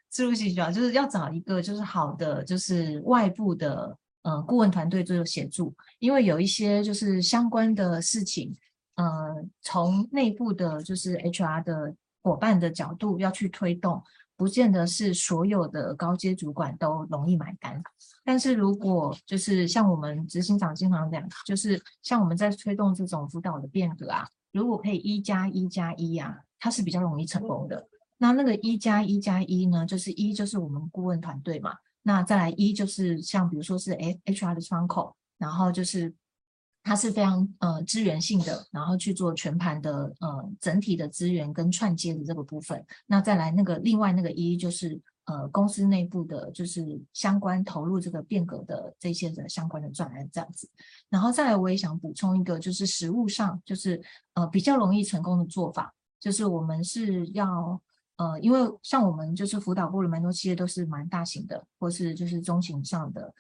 Speaker 2: 思路性啊，就是要找一个就是好的就是外部的呃顾问团队做协助，因为有一些就是相关的事情，呃，从内部的就是 HR 的伙伴的角度要去推动，不见得是所有的高阶主管都容易买单。但是如果就是像我们执行长经常讲，就是像我们在推动这种辅导的变革啊，如果可以一加一加一呀。它是比较容易成功的。那那个一加一加一呢，就是一就是我们顾问团队嘛。那再来一就是像比如说是 HR 的窗口，然后就是它是非常呃资源性的，然后去做全盘的呃整体的资源跟串接的这个部分。那再来那个另外那个一就是呃公司内部的，就是相关投入这个变革的这些的相关的专案这样子。然后再来我也想补充一个，就是实务上就是呃比较容易成功的做法。就是我们是要，呃，因为像我们就是辅导过的蛮多企业都是蛮大型的，或是就是中型上的，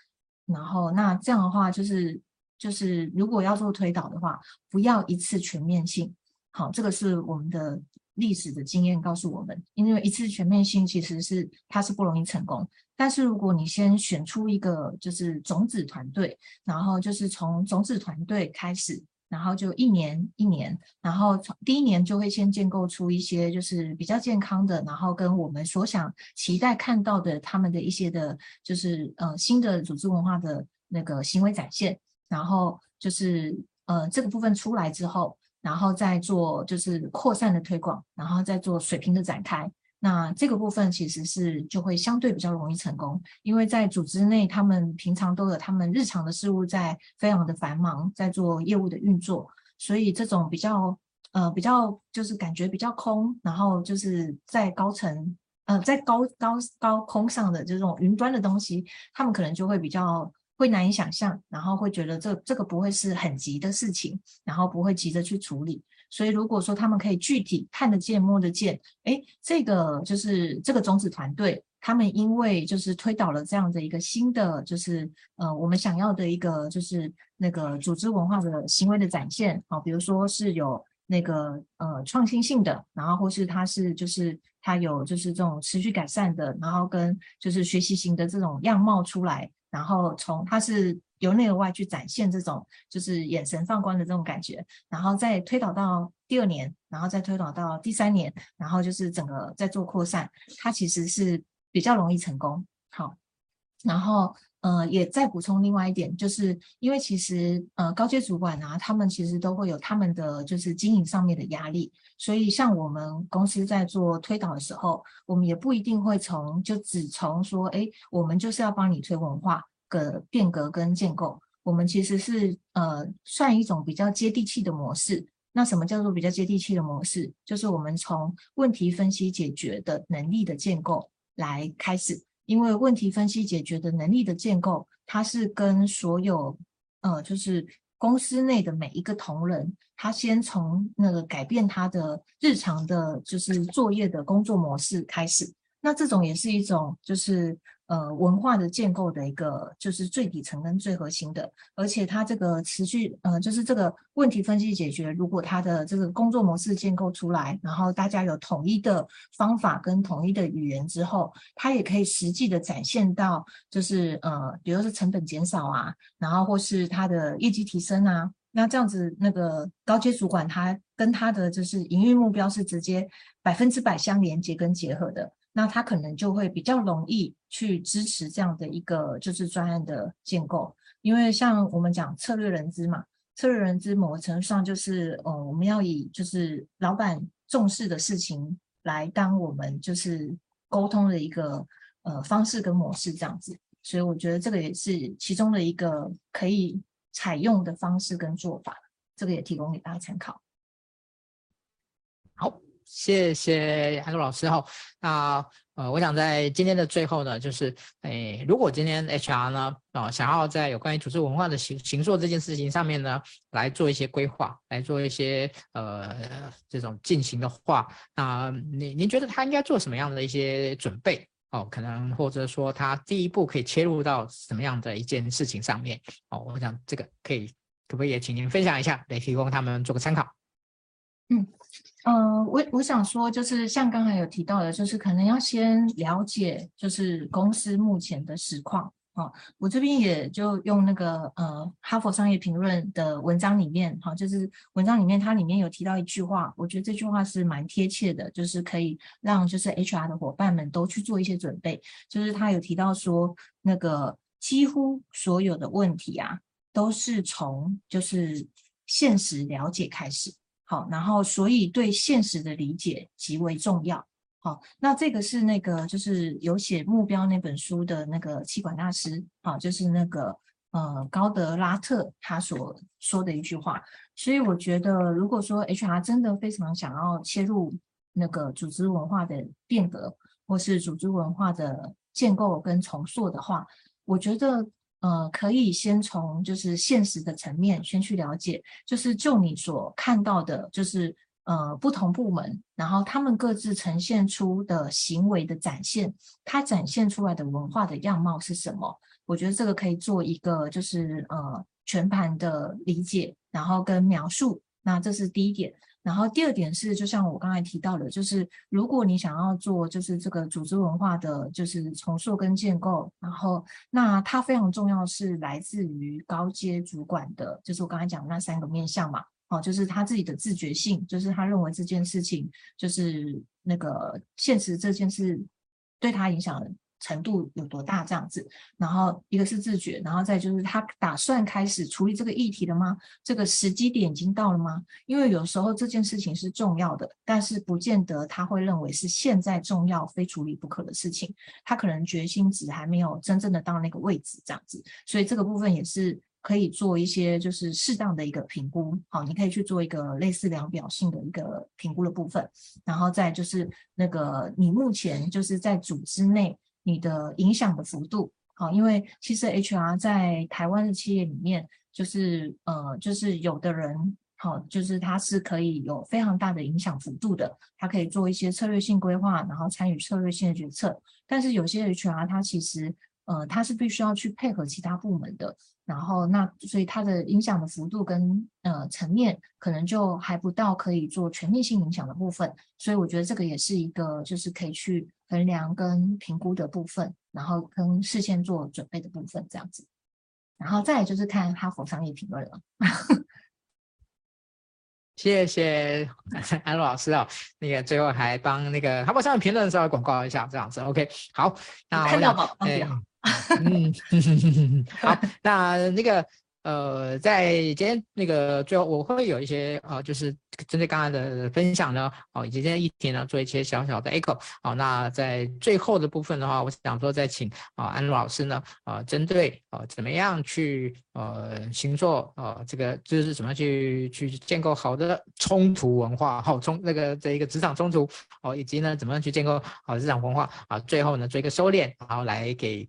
Speaker 2: 然后那这样的话就是就是如果要做推导的话，不要一次全面性，好，这个是我们的历史的经验告诉我们，因为一次全面性其实是它是不容易成功，但是如果你先选出一个就是种子团队，然后就是从种子团队开始。然后就一年一年，然后从第一年就会先建构出一些就是比较健康的，然后跟我们所想期待看到的他们的一些的，就是呃新的组织文化的那个行为展现，然后就是呃这个部分出来之后，然后再做就是扩散的推广，然后再做水平的展开。那这个部分其实是就会相对比较容易成功，因为在组织内，他们平常都有他们日常的事务在非常的繁忙，在做业务的运作，所以这种比较呃比较就是感觉比较空，然后就是在高层呃在高高高空上的这种云端的东西，他们可能就会比较会难以想象，然后会觉得这这个不会是很急的事情，然后不会急着去处理。所以，如果说他们可以具体看得见、摸得见，诶，这个就是这个种子团队，他们因为就是推导了这样的一个新的，就是呃，我们想要的一个就是那个组织文化的行为的展现啊，比如说是有那个呃创新性的，然后或是它是就是它有就是这种持续改善的，然后跟就是学习型的这种样貌出来，然后从它是。由内而外去展现这种就是眼神放光的这种感觉，然后再推导到第二年，然后再推导到第三年，然后就是整个在做扩散，它其实是比较容易成功。好，然后呃也再补充另外一点，就是因为其实呃高阶主管啊，他们其实都会有他们的就是经营上面的压力，所以像我们公司在做推导的时候，我们也不一定会从就只从说，哎，我们就是要帮你推文化。个变革跟建构，我们其实是呃算一种比较接地气的模式。那什么叫做比较接地气的模式？就是我们从问题分析解决的能力的建构来开始，因为问题分析解决的能力的建构，它是跟所有呃就是公司内的每一个同仁，他先从那个改变他的日常的，就是作业的工作模式开始。那这种也是一种，就是。呃，文化的建构的一个就是最底层跟最核心的，而且它这个持续，呃，就是这个问题分析解决，如果它的这个工作模式建构出来，然后大家有统一的方法跟统一的语言之后，它也可以实际的展现到，就是呃，比如说是成本减少啊，然后或是它的业绩提升啊，那这样子那个高阶主管他跟他的就是营运目标是直接百分之百相连接跟结合的。那他可能就会比较容易去支持这样的一个就是专案的建构，因为像我们讲策略人资嘛，策略人资某个程度上就是，呃，我们要以就是老板重视的事情来当我们就是沟通的一个呃方式跟模式这样子，所以我觉得这个也是其中的一个可以采用的方式跟做法，这个也提供给大家参考。
Speaker 1: 谢谢安陆老师哈。那呃，我想在今天的最后呢，就是诶，如果今天 HR 呢啊、想要在有关于组织文化的形形塑这件事情上面呢，来做一些规划，来做一些呃这种进行的话，那您您觉得他应该做什么样的一些准备哦？可能或者说他第一步可以切入到什么样的一件事情上面哦？我想这个可以可不可以也请您分享一下，来提供他们做个参考？
Speaker 2: 嗯。呃，我我想说，就是像刚才有提到的，就是可能要先了解，就是公司目前的实况啊。我这边也就用那个呃，哈佛商业评论的文章里面，哈，就是文章里面它里面有提到一句话，我觉得这句话是蛮贴切的，就是可以让就是 HR 的伙伴们都去做一些准备。就是他有提到说，那个几乎所有的问题啊，都是从就是现实了解开始。好，然后所以对现实的理解极为重要。好，那这个是那个就是有写目标那本书的那个气管大师，啊，就是那个呃高德拉特他所说的一句话。所以我觉得，如果说 HR 真的非常想要切入那个组织文化的变革，或是组织文化的建构跟重塑的话，我觉得。呃，可以先从就是现实的层面先去了解，就是就你所看到的，就是呃不同部门，然后他们各自呈现出的行为的展现，它展现出来的文化的样貌是什么？我觉得这个可以做一个就是呃全盘的理解，然后跟描述。那这是第一点。然后第二点是，就像我刚才提到的，就是如果你想要做就是这个组织文化的就是重塑跟建构，然后那它非常重要是来自于高阶主管的，就是我刚才讲的那三个面向嘛，哦，就是他自己的自觉性，就是他认为这件事情就是那个现实这件事对他影响。程度有多大这样子，然后一个是自觉，然后再就是他打算开始处理这个议题了吗？这个时机点已经到了吗？因为有时候这件事情是重要的，但是不见得他会认为是现在重要非处理不可的事情，他可能决心值还没有真正的到那个位置这样子，所以这个部分也是可以做一些就是适当的一个评估，好，你可以去做一个类似量表性的一个评估的部分，然后再就是那个你目前就是在组织内。你的影响的幅度，好，因为其实 HR 在台湾的企业里面，就是呃，就是有的人，好，就是他是可以有非常大的影响幅度的，他可以做一些策略性规划，然后参与策略性的决策。但是有些 HR 他其实，呃，他是必须要去配合其他部门的。然后那所以它的影响的幅度跟呃层面可能就还不到可以做全面性影响的部分，所以我觉得这个也是一个就是可以去衡量跟评估的部分，然后跟事先做准备的部分这样子，然后再来就是看哈佛商业评论了。
Speaker 1: 谢谢 安陆老师啊、哦，那个最后还帮那个哈佛商业评论稍微广告一下这样子，OK，好，那我想。嗯，好，那那个呃，在今天那个最后，我会有一些呃，就是针对刚刚的分享呢，哦，以及今天议题呢，做一些小小的 echo。好，那在最后的部分的话，我想说再请啊安陆老师呢，呃，针对呃怎么样去呃形塑呃这个就是怎么样去去建构好的冲突文化，好冲那个这一个职场冲突哦，以及呢怎么样去建构好职场文化啊，最后呢做一个收敛，然后来给。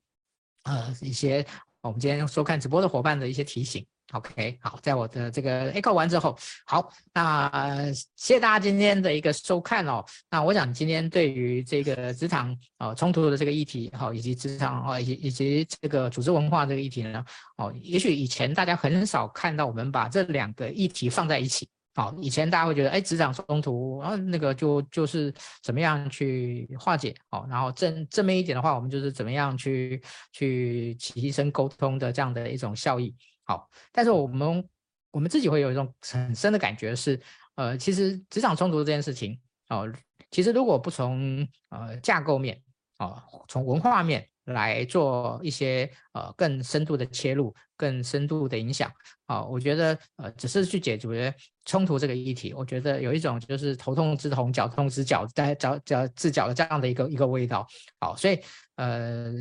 Speaker 1: 呃，一些我们今天收看直播的伙伴的一些提醒 OK，好，在我的这个 echo 完之后，好，那谢谢大家今天的一个收看哦。那我想今天对于这个职场呃冲突的这个议题，好，以及职场啊，以及以及这个组织文化这个议题呢，哦，也许以前大家很少看到我们把这两个议题放在一起。好，以前大家会觉得，哎，职场冲突，然后那个就就是怎么样去化解，好，然后正正面一点的话，我们就是怎么样去去提升沟通的这样的一种效益，好，但是我们我们自己会有一种很深的感觉是，呃，其实职场冲突这件事情，哦，其实如果不从呃架构面，哦，从文化面。来做一些呃更深度的切入，更深度的影响啊，我觉得呃只是去解决冲突这个议题，我觉得有一种就是头痛治头，脚痛治脚，在脚脚治脚的这样的一个一个味道。好，所以呃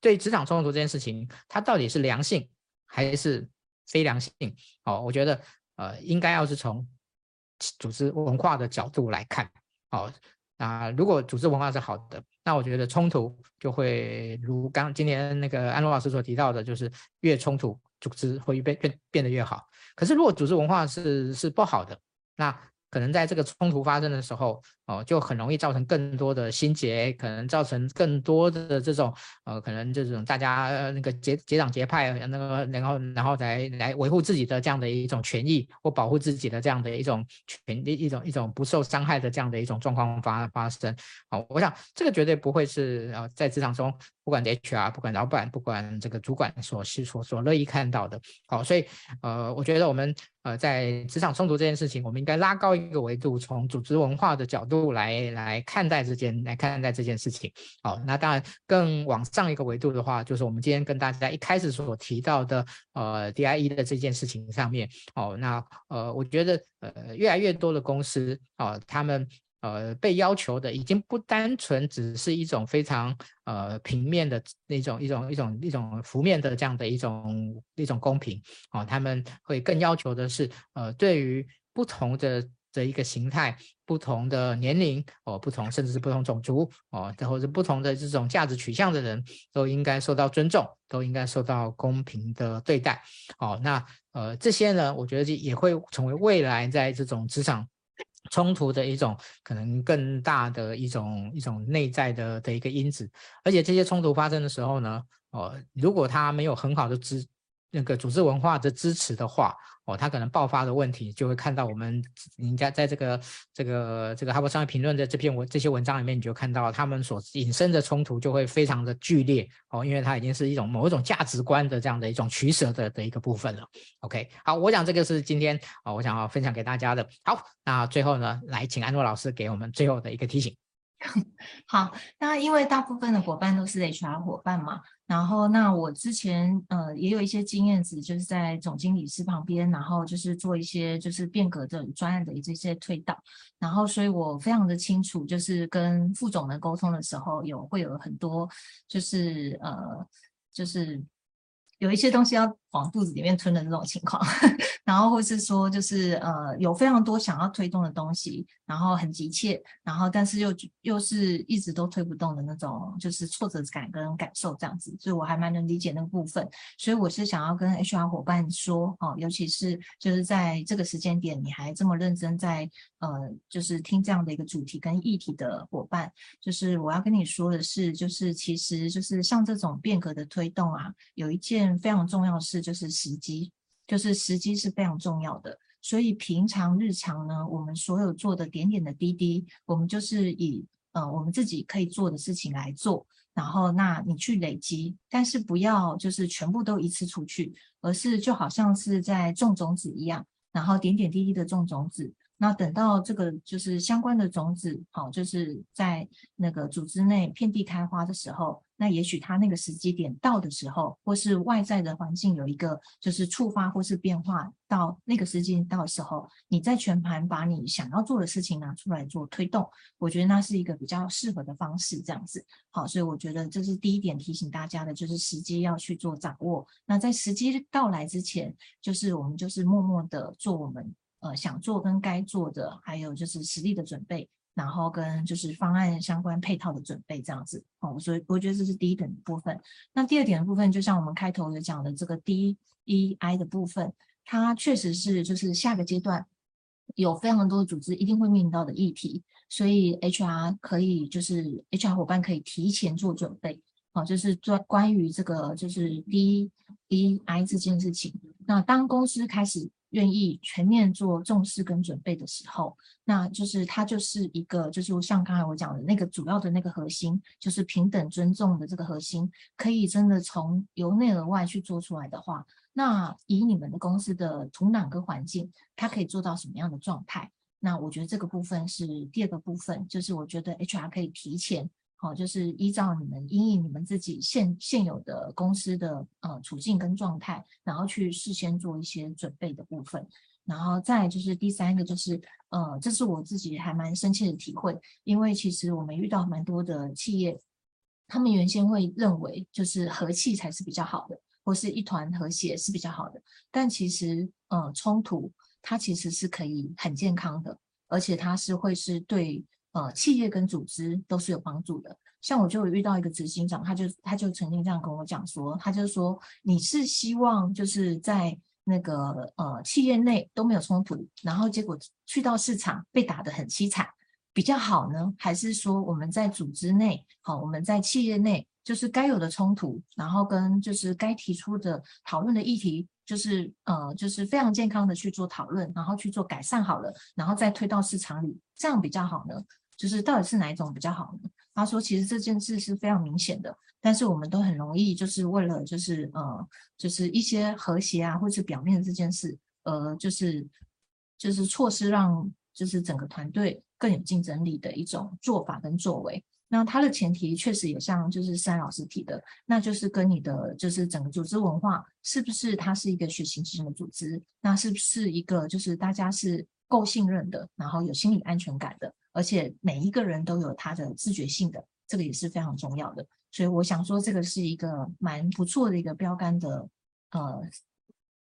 Speaker 1: 对职场冲突这件事情，它到底是良性还是非良性？哦，我觉得呃应该要是从组织文化的角度来看。好，那如果组织文化是好的。那我觉得冲突就会如刚今天那个安罗老师所提到的，就是越冲突，组织会变变变得越好。可是如果组织文化是是不好的，那可能在这个冲突发生的时候，哦，就很容易造成更多的心结，可能造成更多的这种，呃，可能这种大家那个结结党结派，那个然后然后来来维护自己的这样的一种权益或保护自己的这样的一种权利，一种一种不受伤害的这样的一种状况发发生。好，我想这个绝对不会是呃在职场中，不管 HR，不管老板，不管这个主管所是所所乐意看到的。好，所以呃，我觉得我们。呃，在职场冲突这件事情，我们应该拉高一个维度，从组织文化的角度来来看待这件来看待这件事情。好，那当然更往上一个维度的话，就是我们今天跟大家一开始所提到的呃 DIE 的这件事情上面。哦，那呃，我觉得呃越来越多的公司啊，呃，他们。呃，被要求的已经不单纯只是一种非常呃平面的那种一种一种一种浮面的这样的一种一种公平哦，他们会更要求的是呃，对于不同的的一个形态、不同的年龄哦、不同甚至是不同种族哦，或者不同的这种价值取向的人都应该受到尊重，都应该受到公平的对待哦。那呃这些呢，我觉得也会成为未来在这种职场。冲突的一种可能更大的一种一种内在的的一个因子，而且这些冲突发生的时候呢，哦，如果他没有很好的支那个组织文化的支持的话。哦，他可能爆发的问题，就会看到我们人家在这个这个这个《哈佛商业评论》的这篇文这些文章里面，你就看到他们所引申的冲突就会非常的剧烈哦，因为它已经是一种某一种价值观的这样的一种取舍的的一个部分了。OK，好，我想这个是今天啊，我想要分享给大家的。好，那最后呢，来请安诺老师给我们最后的一个提醒。
Speaker 2: 好，那因为大部分的伙伴都是 HR 伙伴嘛，然后那我之前呃也有一些经验值，就是在总经理室旁边，然后就是做一些就是变革的专案的这些推导，然后所以我非常的清楚，就是跟副总的沟通的时候有会有很多就是呃就是有一些东西要。往肚子里面吞的这种情况，然后或是说就是呃有非常多想要推动的东西，然后很急切，然后但是又又是一直都推不动的那种，就是挫折感跟感受这样子，所以我还蛮能理解那个部分，所以我是想要跟 HR 伙伴说哦，尤其是就是在这个时间点你还这么认真在呃就是听这样的一个主题跟议题的伙伴，就是我要跟你说的是，就是其实就是像这种变革的推动啊，有一件非常重要的事。就是时机，就是时机是非常重要的。所以平常日常呢，我们所有做的点点的滴滴，我们就是以呃我们自己可以做的事情来做。然后，那你去累积，但是不要就是全部都一次出去，而是就好像是在种种子一样，然后点点滴滴的种种子。那等到这个就是相关的种子，好，就是在那个组织内遍地开花的时候，那也许它那个时机点到的时候，或是外在的环境有一个就是触发或是变化，到那个时机到的时候，你再全盘把你想要做的事情拿出来做推动，我觉得那是一个比较适合的方式，这样子。好，所以我觉得这是第一点提醒大家的，就是时机要去做掌握。那在时机到来之前，就是我们就是默默的做我们。呃，想做跟该做的，还有就是实力的准备，然后跟就是方案相关配套的准备这样子哦，所以我觉得这是第一点的部分。那第二点的部分，就像我们开头有讲的这个 DEI 的部分，它确实是就是下个阶段有非常多的组织一定会面临到的议题，所以 HR 可以就是 HR 伙伴可以提前做准备。好，就是做关于这个就是 DEI 这件事情。那当公司开始愿意全面做重视跟准备的时候，那就是它就是一个就是像刚才我讲的那个主要的那个核心，就是平等尊重的这个核心，可以真的从由内而外去做出来的话，那以你们的公司的土壤跟环境，它可以做到什么样的状态？那我觉得这个部分是第二个部分，就是我觉得 HR 可以提前。哦，就是依照你们因应你们自己现现有的公司的呃处境跟状态，然后去事先做一些准备的部分，然后再就是第三个就是呃，这是我自己还蛮深切的体会，因为其实我们遇到蛮多的企业，他们原先会认为就是和气才是比较好的，或是一团和谐是比较好的，但其实呃冲突它其实是可以很健康的，而且它是会是对。呃，企业跟组织都是有帮助的。像我就遇到一个执行长，他就他就曾经这样跟我讲说，他就说你是希望就是在那个呃企业内都没有冲突，然后结果去到市场被打得很凄惨，比较好呢？还是说我们在组织内，好，我们在企业内就是该有的冲突，然后跟就是该提出的讨论的议题，就是呃就是非常健康的去做讨论，然后去做改善好了，然后再推到市场里，这样比较好呢？就是到底是哪一种比较好呢？他说，其实这件事是非常明显的，但是我们都很容易就是为了就是呃，就是一些和谐啊，或是表面的这件事，呃，就是就是错失让就是整个团队更有竞争力的一种做法跟作为。那它的前提确实也像就是三老师提的，那就是跟你的就是整个组织文化是不是它是一个血型型的组织，那是不是一个就是大家是够信任的，然后有心理安全感的。而且每一个人都有他的自觉性的，这个也是非常重要的。所以我想说，这个是一个蛮不错的一个标杆的呃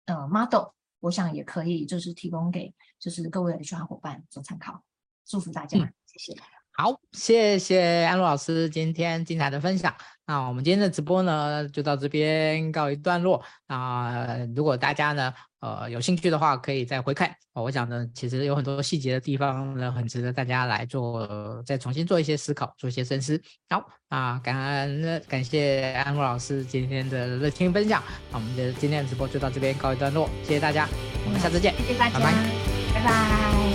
Speaker 2: 呃 model，我想也可以就是提供给就是各位 HR 伙伴做参考。祝福大家，嗯、谢谢。
Speaker 1: 好，谢谢安如老师今天精彩的分享。那我们今天的直播呢，就到这边告一段落。啊，如果大家呢，呃，有兴趣的话，可以再回看。哦、我想呢，其实有很多细节的地方呢，很值得大家来做，呃、再重新做一些思考，做一些深思。好，啊，感恩感谢安国老师今天的热情分享。那我们的今天的直播就到这边告一段落，谢谢大家，我们下次见，
Speaker 2: 谢谢大家，拜拜。拜拜。